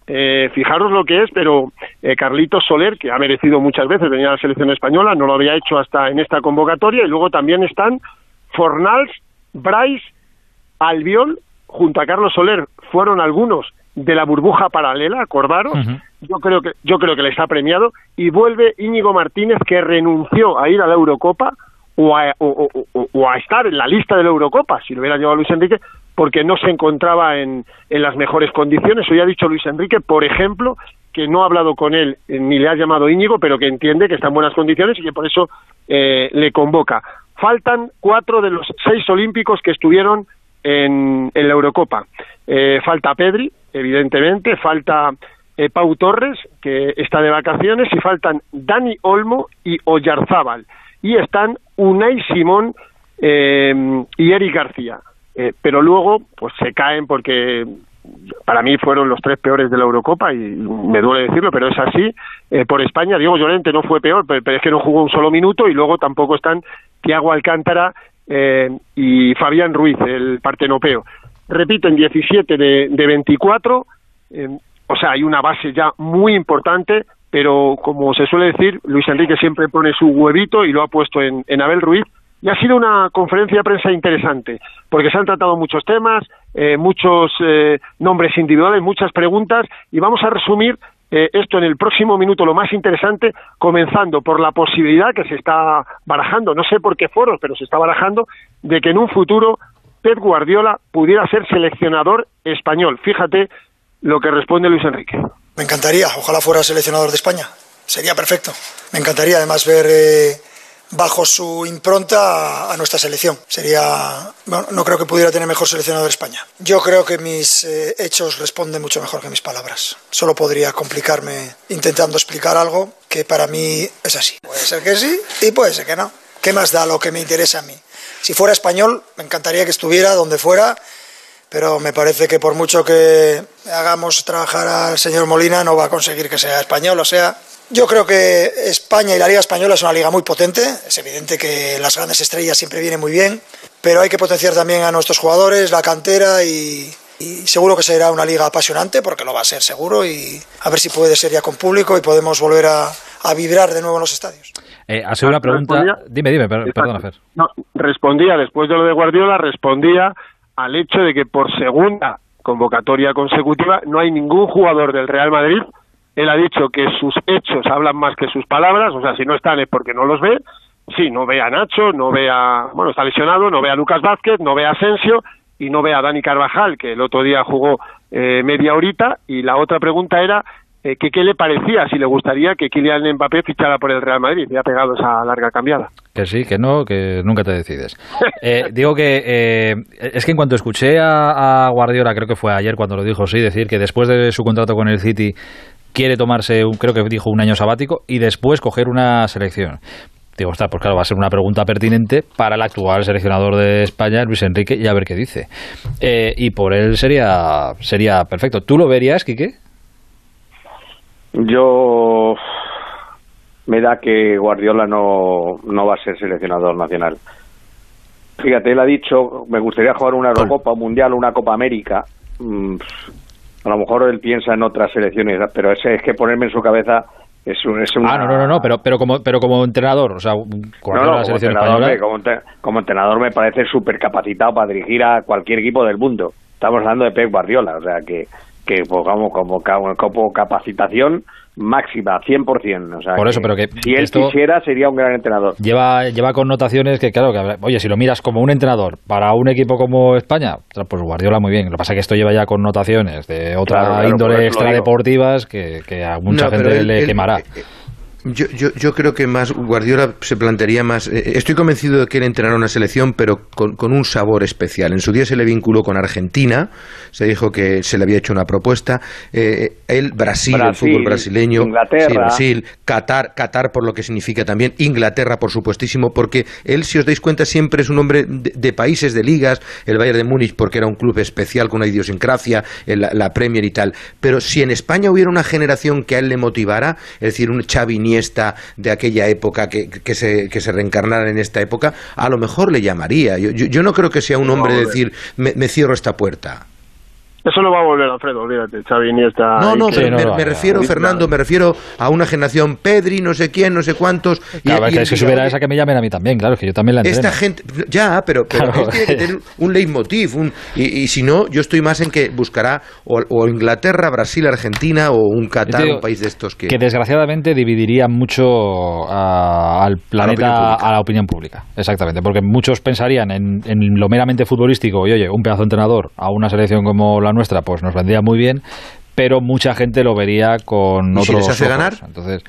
Eh, fijaros lo que es, pero eh, Carlitos Soler, que ha merecido muchas veces venir a la selección española, no lo había hecho hasta en esta convocatoria, y luego también están Fornals, Bryce, Albiol, junto a Carlos Soler, fueron algunos de la burbuja paralela, acordaros, yo creo que yo creo que les ha premiado y vuelve Íñigo Martínez que renunció a ir a la Eurocopa o a, o, a estar en la lista de la Eurocopa, si lo hubiera llevado Luis Enrique, porque no se encontraba en, en las mejores condiciones. Hoy ha dicho Luis Enrique, por ejemplo, que no ha hablado con él eh, ni le ha llamado Íñigo, pero que entiende que está en buenas condiciones y que por eso eh, le convoca. Faltan cuatro de los seis olímpicos que estuvieron en, en la Eurocopa. Eh, falta Pedri, evidentemente, falta eh, Pau Torres, que está de vacaciones, y faltan Dani Olmo y Oyarzábal. Y están Unai Simón eh, y Eric García. Eh, pero luego, pues se caen porque para mí fueron los tres peores de la Eurocopa y me duele decirlo, pero es así. por España, Diego Llorente no fue peor, pero, es que no jugó un solo minuto y luego tampoco están Tiago Alcántara y Fabián Ruiz, el partenopeo repiten 17 de, de 24, eh, o sea, hay una base ya muy importante, pero como se suele decir, Luis Enrique siempre pone su huevito y lo ha puesto en, Abel Ruiz. Y ha sido una conferencia de prensa interesante, porque se han tratado muchos temas, eh, muchos eh, nombres individuales, muchas preguntas, y vamos a resumir esto en el próximo minuto lo más interesante, comenzando por la posibilidad que se está barajando, no sé por qué foros, pero se está barajando, de que en un futuro Pep Guardiola pudiera ser seleccionador español. Fíjate lo que responde Luis Enrique. Me encantaría, ojalá fuera seleccionador de España. Sería perfecto. Me encantaría además ver eh, bajo su impronta a, nuestra selección. Sería, no creo que pudiera tener mejor seleccionador de España. Yo creo que mis eh, hechos responden mucho mejor que mis palabras. Solo podría complicarme intentando explicar algo que para mí es así. Puede ser que sí y puede ser que no. ¿Qué más da lo que me interesa a mí? Si fuera español, me encantaría que estuviera donde fuera, pero me parece que por mucho que hagamos trabajar al señor Molina, no va a conseguir que sea español. O sea, yo creo que España y la Liga Española es una liga muy potente. Es evidente que las grandes estrellas siempre vienen muy bien, pero hay que potenciar también a nuestros jugadores, la cantera y, seguro que será una liga apasionante, porque lo va a ser seguro, y a ver si puede ser ya con público y podemos volver a vibrar de nuevo en los estadios. Eh, ha sido una pregunta. Dime, dime, perdona, Fer. No, respondía, después de lo de Guardiola, respondía al hecho de que por segunda convocatoria consecutiva no hay ningún jugador del Real Madrid. Él ha dicho que sus hechos hablan más que sus palabras, o sea, si no están es porque no los ve. Sí, no ve a Nacho, no ve a. Bueno, está lesionado, no ve a Lucas Vázquez, no ve a Asensio y no ve a Dani Carvajal, que el otro día jugó eh, media horita. Y la otra pregunta era eh, que qué le parecía, si le gustaría que Kylian Mbappé fichara por el Real Madrid y ha pegado esa larga cambiada. Que sí, que no, que nunca te decides. Eh, digo que eh, es que en cuanto escuché a, Guardiola, creo que fue ayer cuando lo dijo, sí, decir que después de su contrato con el City quiere tomarse, un, creo que dijo un año sabático y después coger una selección. Digo, está, pues claro, va a ser una pregunta pertinente para el actual seleccionador de España, Luis Enrique, y a ver qué dice. y por él sería, sería perfecto. ¿Tú lo verías, Quique? Yo me da que Guardiola no, no va a ser seleccionador nacional. Fíjate, él ha dicho, me gustaría jugar una Eurocopa, un Mundial, una Copa América. Mm, a lo mejor él piensa en otras selecciones, pero ese es que ponerme en su cabeza es un... Es Ah, no, no, no, pero, pero, como, pero como entrenador, o sea, como, entrenador me, como, entrenador me parece súper capacitado para dirigir a cualquier equipo del mundo. Estamos hablando de Pep Guardiola, o sea que que pongamos como, como capacitación máxima, 100%. O sea, Por eso, pero que si él quisiera sería un gran entrenador. Lleva, lleva connotaciones que, claro, que, oye, si lo miras como un entrenador para un equipo como España, pues Guardiola muy bien. Lo que pasa es que esto lleva ya connotaciones de otra índole extradeportivas que, que a mucha gente le quemará. Eh, yo, yo, yo, creo que más Guardiola se plantearía más. Eh, estoy convencido de que él entrenará una selección, pero con, con, un sabor especial. En su día se le vinculó con Argentina, se dijo que se le había hecho una propuesta. Eh, él, Brasil, el fútbol brasileño, Inglaterra. Brasil, Qatar, Qatar por lo que significa también, Inglaterra por supuestísimo, porque él, si os dais cuenta, siempre es un hombre de, países, de ligas, el Bayern de Múnich porque era un club especial con una idiosincrasia, la, la Premier y tal. Pero si en España hubiera una generación que a él le motivara, es decir, un Xavi Iniesta de aquella época que, que, se, que se reencarnara en esta época, a lo mejor le llamaría. Yo, yo, yo no creo que sea un hombre de decir, me, me cierro esta puerta. Eso no va a volver, Alfredo, olvídate. Xavi Iniesta... No, no, pero me, no, me refiero, Fernando, me refiero a una generación Pedri, no sé quién, no sé cuántos. y- Claro, y es que subiera "Oye, esa que me llamen a mí también, claro, es que yo también la entreno. Esta gente, ya, pero, pero Claro. tiene que tener un leitmotiv. Un, y, y si no, yo estoy más en que buscará o, o Inglaterra, Brasil, Argentina o un Qatar, digo un país de estos que. que desgraciadamente dividiría mucho a- al planeta, a la opinión pública. Exactamente, porque muchos pensarían en, en lo meramente futbolístico y oye, un pedazo de entrenador a una selección como la nuestra, pues nos vendría muy bien, pero mucha gente lo vería con ¿Y otros si les hace ojos. ganar? Entonces,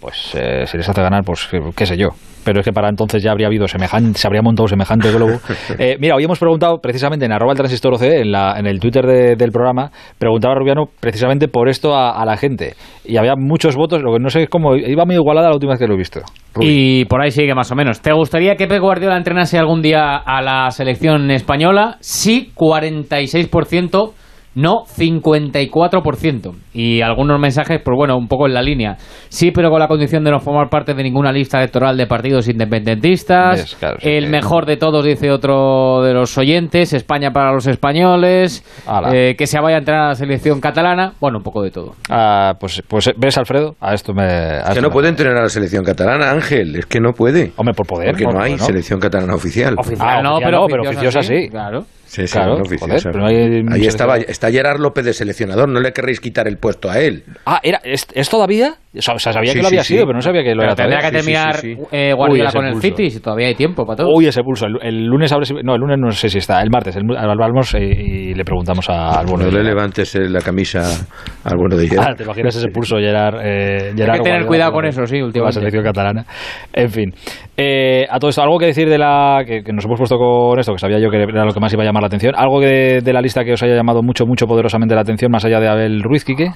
pues eh, si les hace ganar, pues qué, sé yo. Pero es que para entonces ya habría habido semejante, se habría montado semejante globo. Eh, mira, hoy hemos preguntado precisamente en arroba el transistor OC, en, la, en el Twitter de- del programa, preguntaba Rubiano precisamente por esto a, a la gente. Y había muchos votos, lo que no sé es cómo, iba muy igualada la última vez que lo he visto. Y por ahí sigue más o menos. ¿Te gustaría que Pep Guardiola entrenase algún día a la selección española? Sí, 46%. No, 54%. Y algunos mensajes, pues bueno, un poco en la línea. Sí, pero con la condición de no formar parte de ninguna lista electoral de partidos independentistas. Ves, claro, sí el que- mejor de todos, dice otro de los oyentes. España para los españoles. Eh, que se vaya a entrenar a la selección catalana. Bueno, un poco de todo. Ah, pues, pues ves, Alfredo, a esto me... a Es que esto no me- puede entrenar a la selección catalana, Ángel, es que no puede. Hombre, por poder. Porque no hay selección catalana oficial. Ah, no, oficial pero no, pero oficiosa oficiosa sí, sí. claro. Sí, sí, Claro, joder, pero hay Ahí estaba, está Gerard López de seleccionador, no le querréis quitar el puesto a él. Ah, era, ¿es, es todavía? O sea, sabía Sí, que lo había sí, sido, sí. pero no sabía que lo Pero era tendría que terminar sí, sí. eh, Guardiola con el pulso. City, si todavía hay tiempo para todo. Uy, ese pulso. El, el lunes abre, no, el lunes no sé si está. El martes, el, hablamos y, y le preguntamos a- al bueno no de le levantes eh, la camisa al bueno de Ah. ¿Te imaginas ese pulso, Gerard? Eh, Gerard Hay que tener Guardiola cuidado con la- eso, sí, la últimamente. selección catalana. En fin. Eh, a todo esto, ¿algo que decir de la. Que, que nos hemos puesto con esto, que sabía yo que era lo que más iba a llamar la atención? ¿Algo que de la lista que os haya llamado mucho, mucho poderosamente la atención, más allá de Abel Ruiz, Quique?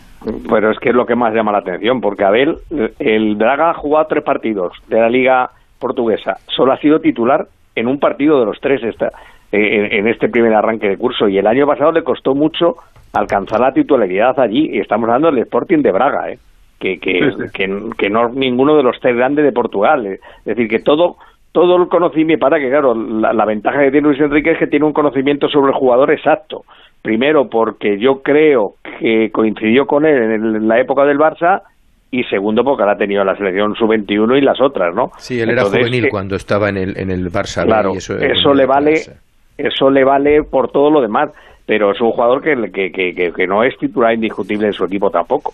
Pero es que es lo que más llama la atención, porque Abel, el Braga ha jugado tres partidos de la Liga Portuguesa, solo ha sido titular en un partido de los tres esta, en, en este primer arranque de curso, y el año pasado le costó mucho alcanzar la titularidad allí, y estamos hablando del Sporting de Braga, ¿eh? que, que, Sí, sí. que, que no es ninguno de los tres grandes de Portugal, ¿eh? es decir, que todo todo el conocimiento, para que claro, la, la ventaja que tiene Luis Enrique es que tiene un conocimiento sobre el jugador exacto. Primero, porque yo creo que coincidió con él en, el- en la época del Barça, y segundo, porque ahora ha tenido la selección sub-21 y las otras, ¿no? Sí, él era Entonces, juvenil que- cuando estaba en el, en el Barça. ¿no? Claro, y eso, eso, le vale, eso le vale por todo lo demás, pero es un jugador que, que, que, que- que no es titular indiscutible en su equipo tampoco.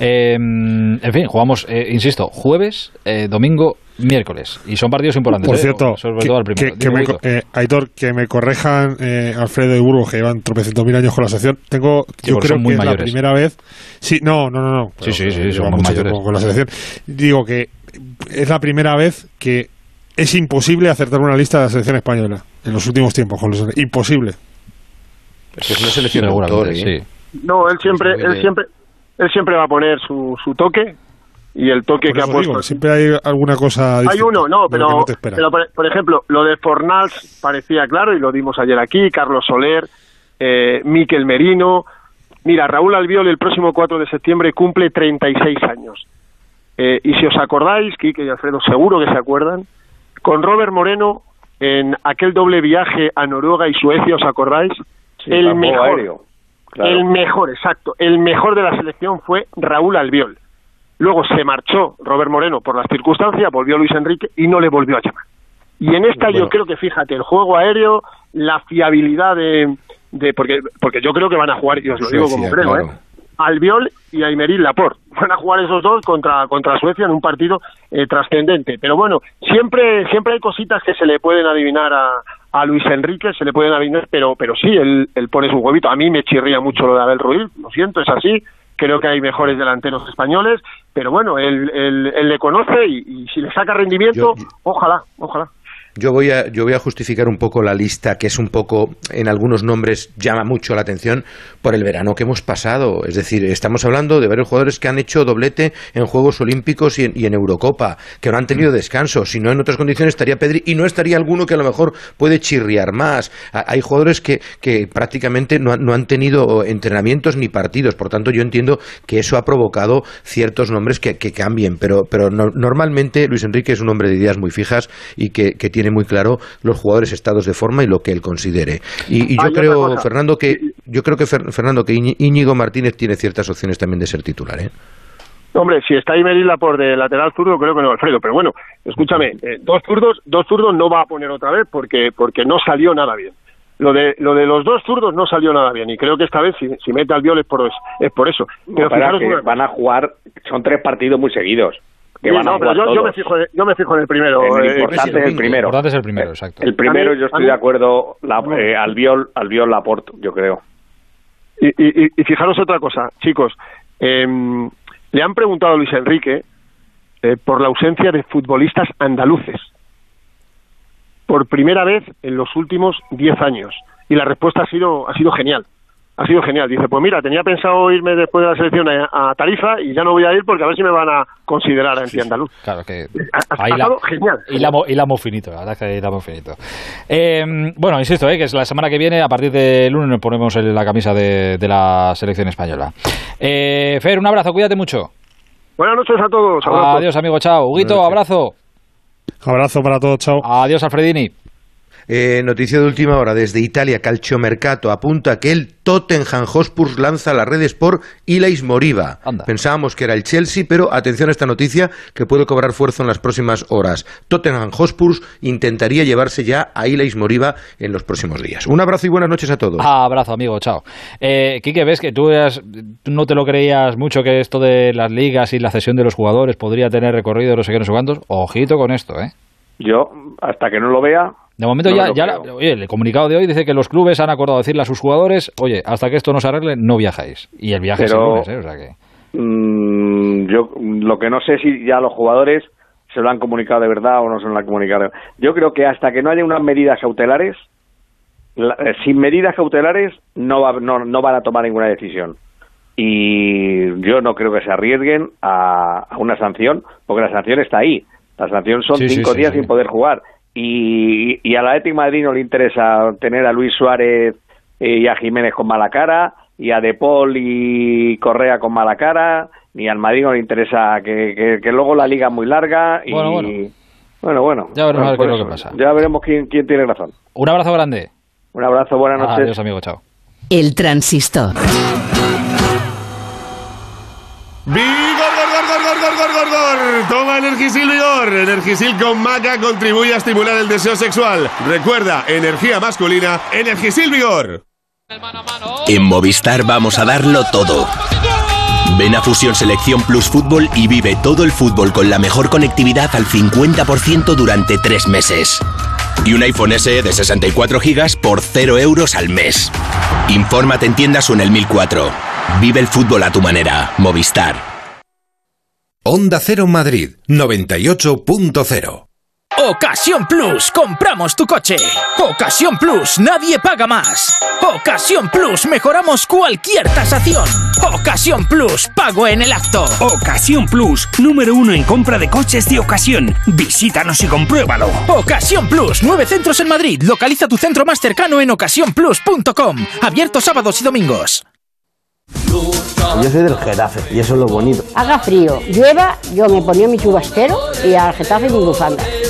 Eh, en fin, jugamos, eh, insisto, jueves, eh, domingo, miércoles. Y son partidos importantes. Por ¿eh? cierto, sobre que, todo al primero. que- que Dime, me, Huguito. co- eh, Aitor, que me correjan eh, Alfredo y Burgos, que llevan tropecientos mil años con la selección. Tengo, Sí, yo creo que es la primera vez. Sí, no, no, no, no. Sí, sí, sí, son muy mayores. con la selección. Digo que es la primera vez que es imposible acertar una lista de la selección española en los últimos tiempos. Con los, imposible. Es que es una selección de autores, ¿eh? sí. No, él siempre, él siempre, él siempre va a poner su, su toque y el toque Por que ha puesto. digo, siempre hay alguna cosa Hay distinta uno, no, pero, no pero por, por ejemplo, lo de Fornals parecía claro y lo dimos ayer aquí, Carlos Soler, eh, Miquel Merino. Mira, Raúl Albiol el próximo 4 de septiembre cumple 36 años. Eh, y si os acordáis, Quique y Alfredo seguro que se acuerdan, con Robert Moreno en aquel doble viaje a Noruega y Suecia, ¿os acordáis? el campo mejor, aéreo, claro. el mejor, exacto, el mejor de la selección fue Raúl Albiol. Luego se marchó Robert Moreno por las circunstancias, volvió Luis Enrique y no le volvió a llamar. Y en esta yo creo que, fíjate, el juego aéreo, la fiabilidad de... de porque, porque yo creo que van a jugar, y os lo digo como creo, claro. ¿eh? Albiol y Laporte. Van a jugar esos dos contra, contra Suecia en un partido eh, trascendente. Pero bueno, siempre, siempre hay cositas que se le pueden adivinar a, a Luis Enrique, se le pueden adivinar, pero, pero sí, él, él pone su huevito. A mí me chirría mucho lo de Abel Ruiz, lo siento, es así. Creo que hay mejores delanteros españoles, pero bueno, él, él, él le conoce y, y si le saca rendimiento, Yo- yo- ojalá, ojalá. Yo voy, a, yo voy a justificar un poco la lista, que es un poco, en algunos nombres llama mucho la atención, por el verano que hemos pasado. Es decir, estamos hablando de varios jugadores que han hecho doblete en Juegos Olímpicos y en, Eurocopa, que no han tenido mm. descanso. Si no, en otras condiciones estaría Pedri y no estaría alguno que a lo mejor puede chirriar más. Hay jugadores que, que prácticamente no, no han tenido entrenamientos ni partidos. Por tanto, yo entiendo que eso ha provocado ciertos nombres que, cambien. Pero, pero normalmente Luis Enrique es un hombre de ideas muy fijas y que, tiene muy claro los jugadores estados de forma y lo que él considere. Y, yo creo, Fernando, que yo creo que Fernando que Íñigo Martínez tiene ciertas opciones también de ser titular, ¿eh? Hombre, si está Imerila por de lateral zurdo, creo que no, Alfredo. Pero bueno, escúchame, eh, dos zurdos, dos zurdos no va a poner otra vez porque porque no salió nada bien lo de lo de los dos zurdos no salió nada bien y creo que esta vez si, si mete al viol es por, es por eso. Pero van a jugar, son tres partidos muy segudos. Que van a pero yo, me fijo, yo me fijo en el primero. El eh, importante es el primero. El importante es el primero, exacto. El primero yo estoy de acuerdo, la, eh, al viol, al viol Laporte, yo creo. Y, y, y, fijaros otra cosa, chicos. Eh, le han preguntado a Luis Enrique eh, por la ausencia de futbolistas andaluces por primera vez en los últimos 10 años. Y la respuesta ha sido, ha sido genial. Ha sido genial. Dice, pues mira, tenía pensado irme después de la selección a, Tarifa y ya no voy a ir porque a ver si me van a considerar en sí, andaluz. Claro que... Ha, ha, genial. Y la, y la finito, la verdad que la finito. Eh, bueno, insisto, eh, que es la semana que viene, a partir del lunes nos ponemos en la camisa de, la selección española. Eh, Fer, un abrazo, cuídate mucho. Buenas noches a todos. Adiós, amigo, chao. Huguito, abrazo. Abrazo para todos, chao. Adiós, Alfredini. Eh, noticia de última hora desde Italia, Calciomercato apunta que el Tottenham Hotspur lanza las redes por Ilais Moriba. Pensábamos que era el Chelsea, pero atención a esta noticia que puede cobrar fuerza en las próximas horas. Tottenham Hotspur intentaría llevarse ya a Ilais Moriba en los próximos días. Un abrazo y buenas noches a todos. abrazo, amigo, chao. Eh, Quique, ves que tú, no te lo creías mucho que esto de las ligas y la cesión de los jugadores podría tener recorrido no sé qué, no sé cuántos. Ojito con esto, ¿eh? Yo, hasta que no lo vea, de momento ya, ya oye, el comunicado de hoy dice que los clubes han acordado decirle a sus jugadores, oye, hasta que esto no se arregle, no viajáis. Y el viaje es el lunes, ¿eh? O sea que... Mm, yo lo que no sé si ya los jugadores se lo han comunicado de verdad o no se lo han comunicado. Yo creo que hasta que no haya unas medidas cautelares, eh, sin medidas cautelares no, va, no, no van a tomar ninguna decisión. Y yo no creo que se arriesguen a, una sanción, porque la sanción está ahí. La sanción son cinco días sin poder jugar y, y a la Eti Madrid no le interesa tener a Luis Suárez y a Jiménez con mala cara, y a De Paul y Correa con mala cara, ni al Madrid no le interesa que, que, luego la liga es muy larga y... Bueno, bueno. Ya veremos qué es lo que pasa. Ya veremos quién, quién tiene razón. Un abrazo grande. Un abrazo, buenas noches. Adiós, amigo, chao. El transistor. Toma Energisil Vigor. Energisil con maca contribuye a estimular el deseo sexual. Recuerda, energía masculina, Energisil Vigor. En Movistar vamos a darlo todo. Ven a Fusión Selección Plus Fútbol y vive todo el fútbol con la mejor conectividad al 50% durante tres meses. Y un iPhone SE de 64 GB por 0 euros al mes. Infórmate en tiendas o en el 1004. Vive el fútbol a tu manera. Movistar. Onda Cero Madrid 98.0 Ocasión Plus, compramos tu coche. Ocasión Plus, nadie paga más. Ocasión Plus, mejoramos cualquier tasación. Ocasión Plus, pago en el acto. Ocasión Plus, número uno en compra de coches de ocasión. Visítanos y compruébalo. Ocasión Plus, nueve centros en Madrid. Localiza tu centro más cercano en ocasiónplus.com. Abierto sábados y domingos. Yo soy del Getafe y eso es lo bonito. Haga frío, llueva, yo me ponía mi chubastero y al Getafe mi bufanda.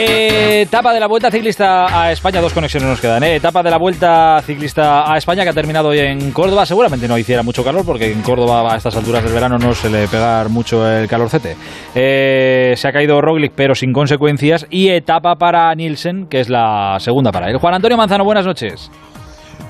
Eh etapa de la Vuelta Ciclista a España, dos conexiones nos quedan. ¿eh? Etapa de la Vuelta Ciclista a España que ha terminado hoy en Córdoba. Seguramente no hiciera mucho calor porque en Córdoba a estas alturas del verano no se le pega mucho el calorcete. Eh, se ha caído Roglic pero sin consecuencias y etapa para Nielsen que es la segunda para él. Juan Antonio Manzano, buenas noches.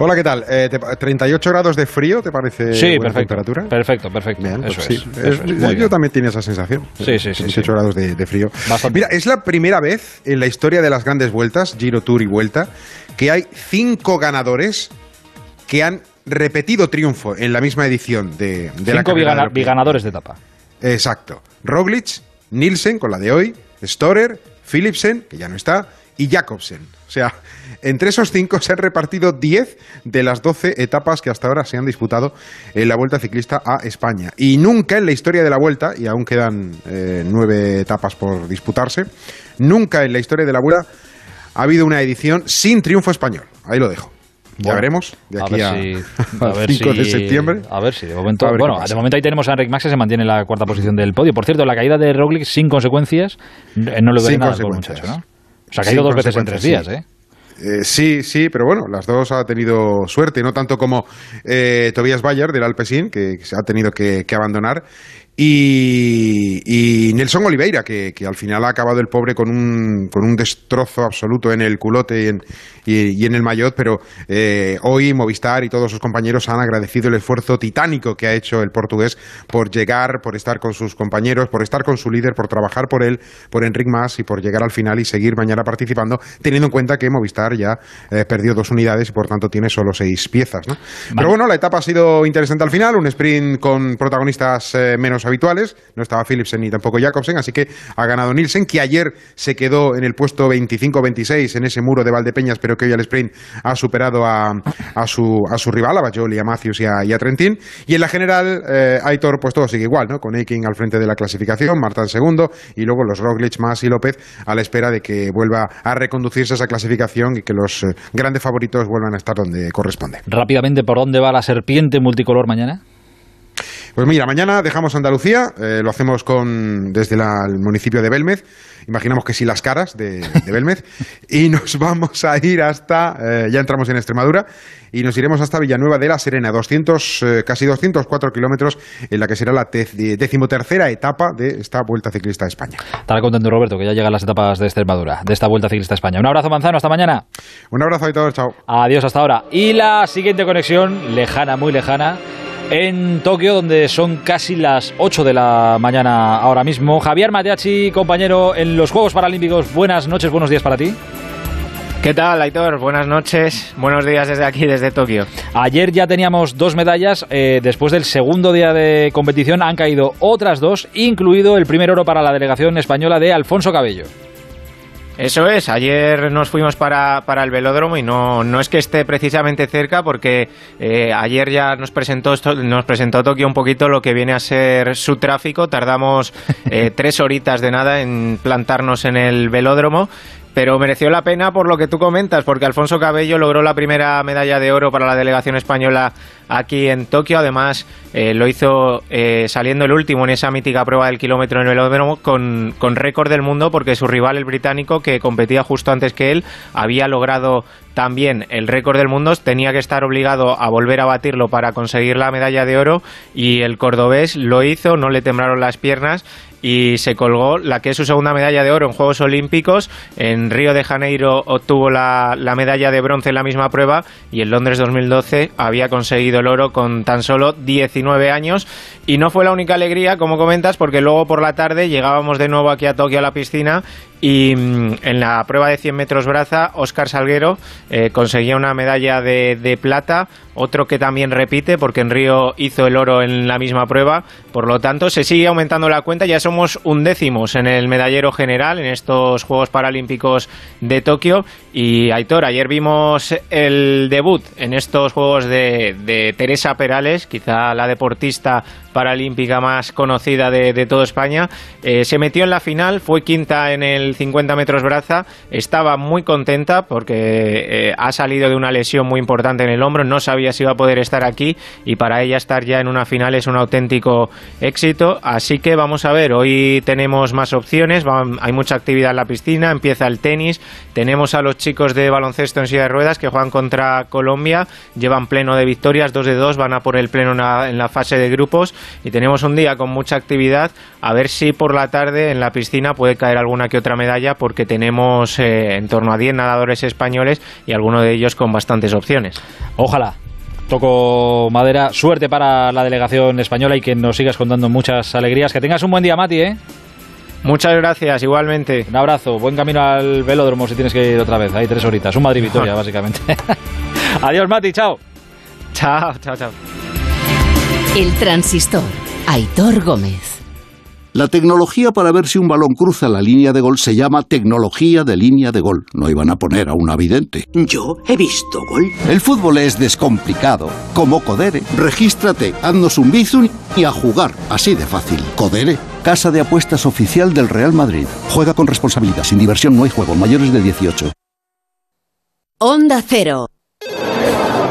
Hola, ¿qué tal? Eh, ¿38 grados de frío te parece sí, buena perfecto, temperatura? Perfecto, perfecto. Bien, pues eso sí. es, eso es, muy yo también tenía esa sensación. Sí, sí, sí, 38 sí. grados de, de frío. Bastante. Mira, es la primera vez en la historia de las grandes vueltas, Giro Tour y Vuelta, que hay cinco ganadores que han repetido triunfo en la misma edición de, de la Cinco de la- biganadores de etapa. Exacto. Roglic, Nielsen con la de hoy, Storer, Philipsen, que ya no está, y Jacobsen. O sea, entre esos cinco se han repartido 10 de las 12 etapas que hasta ahora se han disputado en la Vuelta Ciclista a España. Y nunca en la historia de la Vuelta, y aún quedan eh, nueve etapas por disputarse, nunca en la historia de la Vuelta ha habido una edición sin triunfo español. Ahí lo dejo. Ya Bueno, veremos de a aquí ver a, si- al a ver 5 de septiembre. A ver si de momento. Bueno, de momento ahí tenemos a Enric Max que se mantiene en la cuarta posición del podio. Por cierto, la caída de Roglic sin consecuencias eh, no duele Sin nada consecuencias. muchacho, ¿no? O sea, ha caído dos veces en tres días, consecuencias, ¿eh? Eh, sí, sí, pero bueno, las dos ha tenido suerte, no tanto como eh, Tobias Bayer del Alpecin, que se ha tenido que, que abandonar, y, y Nelson Oliveira, que, que al final ha acabado el pobre con un, con un destrozo absoluto en el culote y en, y, y en el maillot, pero eh, hoy Movistar y todos sus compañeros han agradecido el esfuerzo titánico que ha hecho el portugués por llegar, por estar con sus compañeros, por estar con su líder, por trabajar por él, por Enric Mas y por llegar al final y seguir mañana participando, teniendo en cuenta que Movistar ya eh, perdió dos unidades y por tanto tiene solo seis piezas. ¿no? Pero bueno, la etapa ha sido interesante al final, un sprint con protagonistas eh, menos habituales, no estaba Philipsen ni tampoco Jacobsen, así que ha ganado Nielsen, que ayer se quedó en el puesto 25-26 en ese muro de Valdepeñas, pero que hoy al sprint ha superado a, a su, a su rival, a Bajoli, a Matthews y a, y a Trentin. Y en la general, eh, Aitor, pues todo sigue igual, ¿no? Con Eiking al frente de la clasificación, Marta en segundo, y luego los Roglic, Mas y López a la espera de que vuelva a reconducirse esa clasificación y que los eh, grandes favoritos vuelvan a estar donde corresponde. Rápidamente, ¿por dónde va la serpiente multicolor mañana? Pues mira, mañana dejamos Andalucía, eh, lo hacemos con desde la- el municipio de Belmez, imaginamos que sí las caras de, de Belmez, y nos vamos a ir hasta, eh, ya entramos en Extremadura, y nos iremos hasta Villanueva de la Serena, 200, eh, casi 204 kilómetros, en la que será la tez- decimotercera etapa de esta Vuelta Ciclista a España. Estará contento Roberto que ya llegan las etapas de Extremadura, de esta Vuelta Ciclista a España. Un abrazo, Manzano, hasta mañana. Un abrazo a todos, chao. Adiós, hasta ahora. Y la siguiente conexión, lejana, muy lejana, en Tokio, donde son casi las 8 de la mañana ahora mismo. Javier Mateachi, compañero en los Juegos Paralímpicos, buenas noches, buenos días para ti. ¿Qué tal, Aitor? Buenas noches, buenos días desde aquí, desde Tokio. Ayer ya teníamos dos medallas, eh, después del segundo día de competición han caído otras dos, incluido el primer oro para la delegación española de Alfonso Cabello. Eso es, ayer nos fuimos para, para el velódromo y no, no es que esté precisamente cerca porque eh, ayer ya nos presentó, nos presentó Tokio un poquito lo que viene a ser su tráfico. Tardamos eh, tres horitas de nada en plantarnos en el velódromo. Pero mereció la pena por lo que tú comentas, porque Alfonso Cabello logró la primera medalla de oro para la delegación española aquí en Tokio. Además, eh, lo hizo eh, saliendo el último en esa mítica prueba del kilómetro en el velódromo con, con récord del mundo, porque su rival, el británico, que competía justo antes que él, había logrado también el récord del mundo, tenía que estar obligado a volver a batirlo para conseguir la medalla de oro y el cordobés lo hizo, no le temblaron las piernas y se colgó la que es su segunda medalla de oro en Juegos Olímpicos. En Río de Janeiro obtuvo la, la medalla de bronce en la misma prueba y en Londres 2012 había conseguido el oro con tan solo 19 años. Y no fue la única alegría, como comentas, porque luego por la tarde llegábamos de nuevo aquí a Tokio a la piscina y mm, en la prueba de 100 metros braza, Óscar Salguero eh, conseguía una medalla de, de plata, otro que también repite porque en Río hizo el oro en la misma prueba, por lo tanto se sigue aumentando la cuenta, ya somos undécimos en el medallero general en estos Juegos Paralímpicos de Tokio. Y Aitor, ayer vimos el debut en estos Juegos de, de Teresa Perales, quizá la deportista paralímpica más conocida de, de toda España. Eh, se metió en la final, fue quinta en el 50 metros braza, estaba muy contenta porque eh, ha salido de una lesión muy importante en el hombro, no sabía si iba a poder estar aquí y para ella estar ya en una final es un auténtico éxito. Así que vamos a ver, hoy tenemos más opciones, hay mucha actividad en la piscina, empieza el tenis, tenemos a los chicos de baloncesto en silla de ruedas que juegan contra Colombia, llevan pleno de victorias, dos de dos, van a por el pleno en la fase de grupos y tenemos un día con mucha actividad, a ver si por la tarde en la piscina puede caer alguna que otra medalla porque tenemos eh, en torno a 10 nadadores españoles y algunos de ellos con bastantes opciones. Ojalá. Toco madera. Suerte para la delegación española y que nos sigas contando muchas alegrías. Que tengas un buen día, Mati, ¿eh? Muchas gracias, igualmente. Un abrazo, buen camino al velódromo si tienes que ir otra vez. Hay tres horitas, un Madrid-Vitoria, básicamente. Adiós, Mati, chao. Chao, chao, chao. El transistor, Aitor Gómez. La tecnología para ver si un balón cruza la línea de gol se llama tecnología de línea de gol. No iban a poner a una vidente. Yo he visto gol. El fútbol es descomplicado. Como Codere. Regístrate, haznos un bizum y a jugar. Así de fácil. Codere. Casa de apuestas oficial del Real Madrid. Juega con responsabilidad. Sin diversión no hay juego. Mayores de 18. Onda Cero.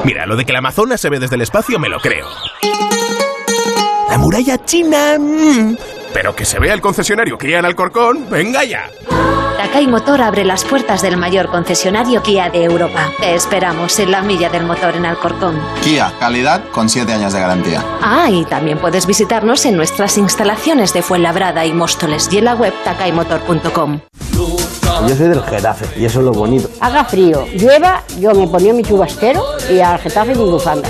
Mira, lo de que la Amazonas se ve desde el espacio me lo creo. La muralla china... Mm, pero que se vea el concesionario Kia en Alcorcón, venga ya. Takai Motor abre las puertas del mayor concesionario Kia de Europa. Te esperamos en la milla del motor en Alcorcón. Kia, calidad con 7 años de garantía. Ah, y también puedes visitarnos en nuestras instalaciones de Fuenlabrada y Móstoles y en la web takaimotor.com. Yo soy del Getafe y eso es lo bonito. Haga frío, llueva, yo me ponía mi chubasquero y al Getafe mi bufanda.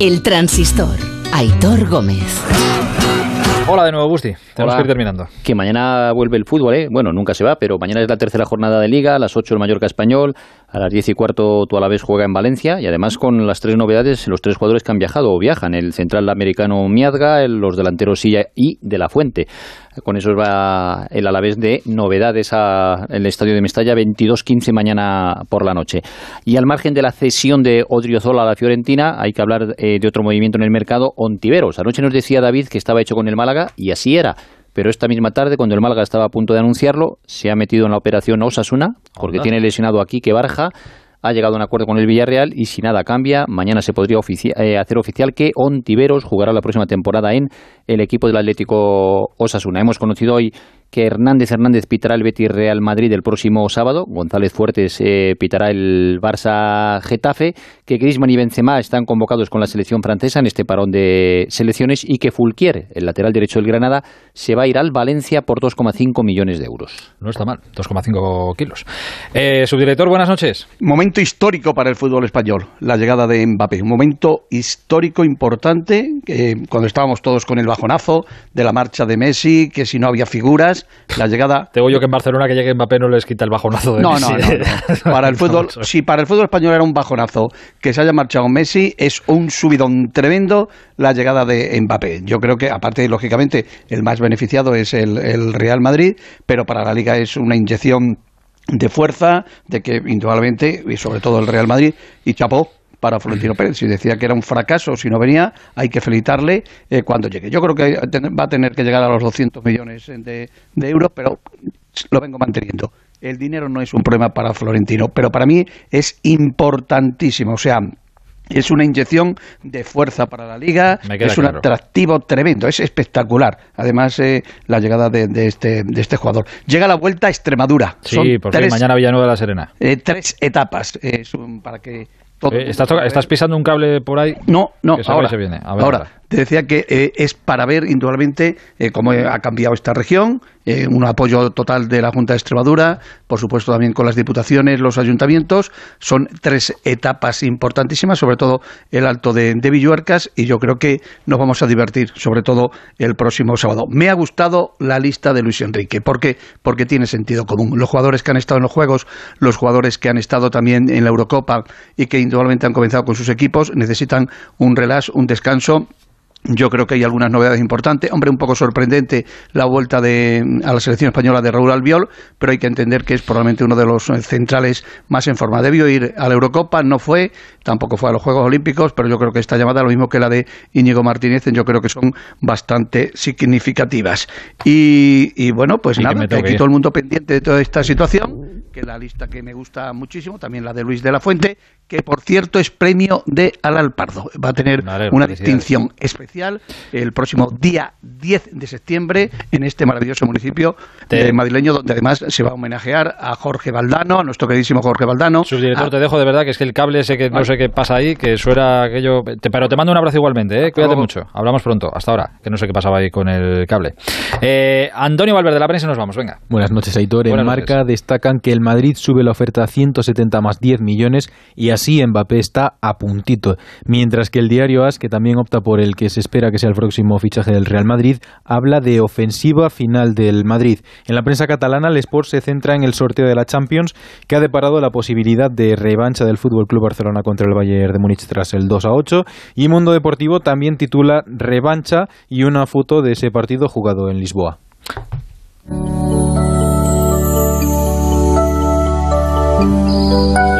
El transistor. Aitor Gómez. Hola de nuevo, Busti. Tenemos que ir terminando. Que mañana vuelve el fútbol, ¿eh? Bueno, nunca se va, pero mañana es la tercera jornada de Liga, a las 8 el Mallorca Español, a las 10 y cuarto tú a la vez juega en Valencia y además con las tres novedades, los tres jugadores que han viajado o viajan, el central americano Miazga, los delanteros Silla y De La Fuente. Con eso va el Alavés de novedades al estadio de Mestalla 22-15 mañana por la noche. Y al margen de la cesión de Odriozola a la Fiorentina, hay que hablar eh, de otro movimiento en el mercado, Ontiveros. Anoche nos decía David que estaba hecho con el Málaga y así era pero esta misma tarde, cuando el Málaga estaba a punto de anunciarlo, se ha metido en la operación Osasuna, porque tiene lesionado aquí que Barja, ha llegado a un acuerdo con el Villarreal y si nada cambia, mañana se podría eh, hacer oficial que Ontiveros jugará la próxima temporada en el equipo del Atlético Osasuna. Hemos conocido hoy que Hernández Hernández pitará el Betis Real Madrid el próximo sábado, González Fuertes eh, pitará el Barça Getafe, que Griezmann y Benzema están convocados con la selección francesa en este parón de selecciones y que Fulquier, el lateral derecho del Granada, se va a ir al Valencia por 2,5 millones de euros. No está mal, 2,5 kilos. Eh, subdirector, buenas noches. Momento histórico para el fútbol español, la llegada de Mbappé. Un momento histórico importante, cuando estábamos todos con el bajonazo de la marcha de Messi, que si no había figuras, la llegada. Tengo yo que en Barcelona que llegue Mbappé no les quita el bajonazo de no, No, no, Para el fútbol, si para el fútbol español era un bajonazo que se haya marchado Messi, es un subidón tremendo la llegada de Mbappé. Yo creo que, aparte, lógicamente, el más beneficiado es el, el Real Madrid, pero para la Liga es una inyección de fuerza, de que indudablemente, y sobre todo el Real Madrid, y chapó, para Florentino Pérez. Si decía que era un fracaso, si no venía, hay que felicitarle eh, cuando llegue. Yo creo que va a tener que llegar a los 200 millones de, euros, pero lo vengo manteniendo. El dinero no es un problema para Florentino, pero para mí es importantísimo. O sea, es una inyección de fuerza para la liga, es un atractivo tremendo, es espectacular. Además, eh, la llegada de, este, de este jugador. Llega la vuelta a Extremadura. Sí, por mañana Villanueva de la Serena. Eh, tres etapas para que Eh, ¿estás, pisando un cable por ahí? No, no, ahora, se viene. ahora, te decía que eh, es para ver indudablemente eh, cómo ha cambiado esta región, un apoyo total de la Junta de Extremadura, por supuesto también con las diputaciones, los ayuntamientos. Son tres etapas importantísimas, sobre todo el Alto de, de Villuercas, y yo creo que nos vamos a divertir, sobre todo el próximo sábado. Me ha gustado la lista de Luis Enrique, ¿por qué? Porque tiene sentido común. Los jugadores que han estado en los Juegos, los jugadores que han estado también en la Eurocopa y que indudablemente han comenzado con sus equipos, necesitan un relax, un descanso yo creo que hay algunas novedades importantes. Hombre, un poco sorprendente la vuelta de, a la selección española de Raúl Albiol, pero hay que entender que es probablemente uno de los centrales más en forma. Debió ir a la Eurocopa, no fue, tampoco fue a los Juegos Olímpicos, pero yo creo que esta llamada, lo mismo que la de Íñigo Martínez, yo creo que son bastante significativas. Y, bueno, pues nada, aquí todo el mundo pendiente de toda esta situación, que la lista que me gusta muchísimo, también la de Luis de la Fuente, que por cierto es premio de Alal Pardo. Va a tener una distinción especial el próximo día 10 de septiembre en este maravilloso municipio de madrileño, donde además se va a homenajear a Jorge Valdano, a nuestro queridísimo Jorge Valdano. Subdirector, Ah. te dejo de verdad que es que el cable sé que no sé qué pasa ahí, que suena aquello. te- pero te mando un abrazo igualmente, ¿eh? cuídate mucho. Hablamos pronto, hasta ahora, que no sé qué pasaba ahí con el cable. Eh, Antonio Valverde, la prensa, nos vamos, venga. Buenas noches, Aitor. En Buenas Marca destacan que el Madrid sube la oferta a 170 más 10 millones y así Mbappé está a puntito. Mientras que el diario AS, que también opta por el que se espera que sea el próximo fichaje del Real Madrid, habla de ofensiva final del Madrid. En la prensa catalana, el Sport se centra en el sorteo de la Champions, que ha deparado la posibilidad de revancha del Fútbol Club Barcelona contra el Bayern de Múnich tras el 2 a 8. Y Mundo Deportivo también titula Revancha y una foto de ese partido jugado en Lisboa.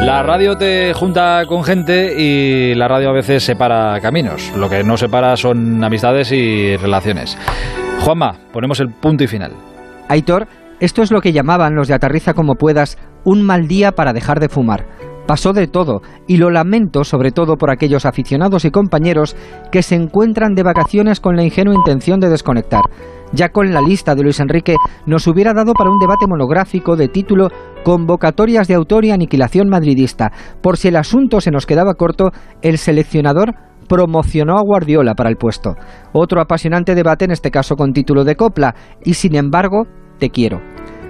La radio te junta con gente y la radio a veces separa caminos. Lo que no separa son amistades y relaciones. Juanma, ponemos el punto y final. Aitor, esto es lo que llamaban los de Aterriza como puedas un mal día para dejar de fumar. Pasó de todo y lo lamento sobre todo por aquellos aficionados y compañeros que se encuentran de vacaciones con la ingenua intención de desconectar. Ya con la lista de Luis Enrique nos hubiera dado para un debate monográfico de título Convocatorias de autor y aniquilación madridista. Por si el asunto se nos quedaba corto, el seleccionador promocionó a Guardiola para el puesto. Otro apasionante debate, en este caso con título de copla, y sin embargo, te quiero.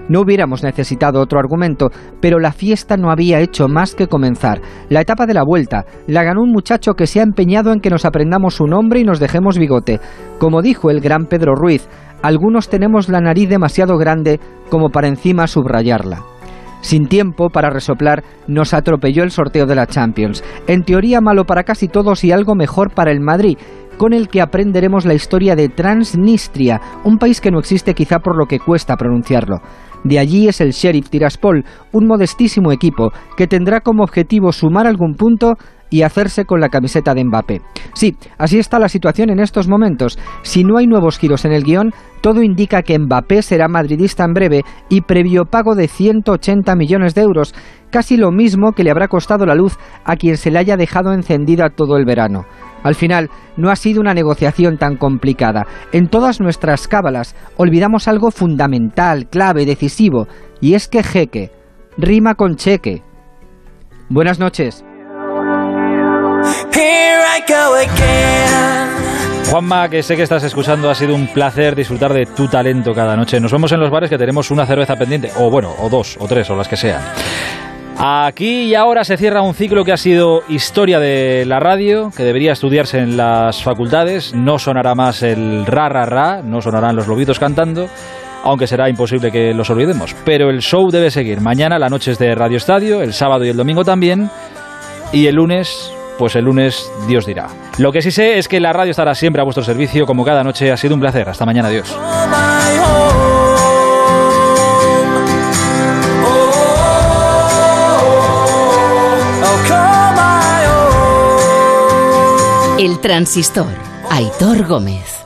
No hubiéramos necesitado otro argumento, pero la fiesta no había hecho más que comenzar. La etapa de la vuelta la ganó un muchacho que se ha empeñado en que nos aprendamos su nombre y nos dejemos bigote. Como dijo el gran Pedro Ruiz, algunos tenemos la nariz demasiado grande como para encima subrayarla. Sin tiempo para resoplar, nos atropelló el sorteo de la Champions. En teoría malo para casi todos y algo mejor para el Madrid, con el que aprenderemos la historia de Transnistria, un país que no existe quizá por lo que cuesta pronunciarlo. De allí es el Sheriff Tiraspol, un modestísimo equipo que tendrá como objetivo sumar algún punto y hacerse con la camiseta de Mbappé. Sí, así está la situación en estos momentos. Si no hay nuevos giros en el guion, todo indica que Mbappé será madridista en breve y previo pago de 180 millones de euros, casi lo mismo que le habrá costado la luz a quien se le haya dejado encendida todo el verano. Al final, no ha sido una negociación tan complicada. En todas nuestras cábalas olvidamos algo fundamental, clave, decisivo, y es que jeque rima con cheque. Buenas noches. Juanma, que sé que estás escuchando, ha sido un placer disfrutar de tu talento cada noche. Nos vemos en los bares que tenemos una cerveza pendiente, o bueno, o dos, o tres, o las que sean. Aquí y ahora se cierra un ciclo que ha sido historia de la radio, que debería estudiarse en las facultades. No sonará más el ra ra ra, no sonarán los lobitos cantando, aunque será imposible que los olvidemos. Pero el show debe seguir. Mañana la noche es de Radio Estadio, el sábado y el domingo también, y el lunes pues el lunes Dios dirá. Lo que sí sé es que la radio estará siempre a vuestro servicio, como cada noche. Ha sido un placer. Hasta mañana, adiós. El transistor. Aitor Gómez.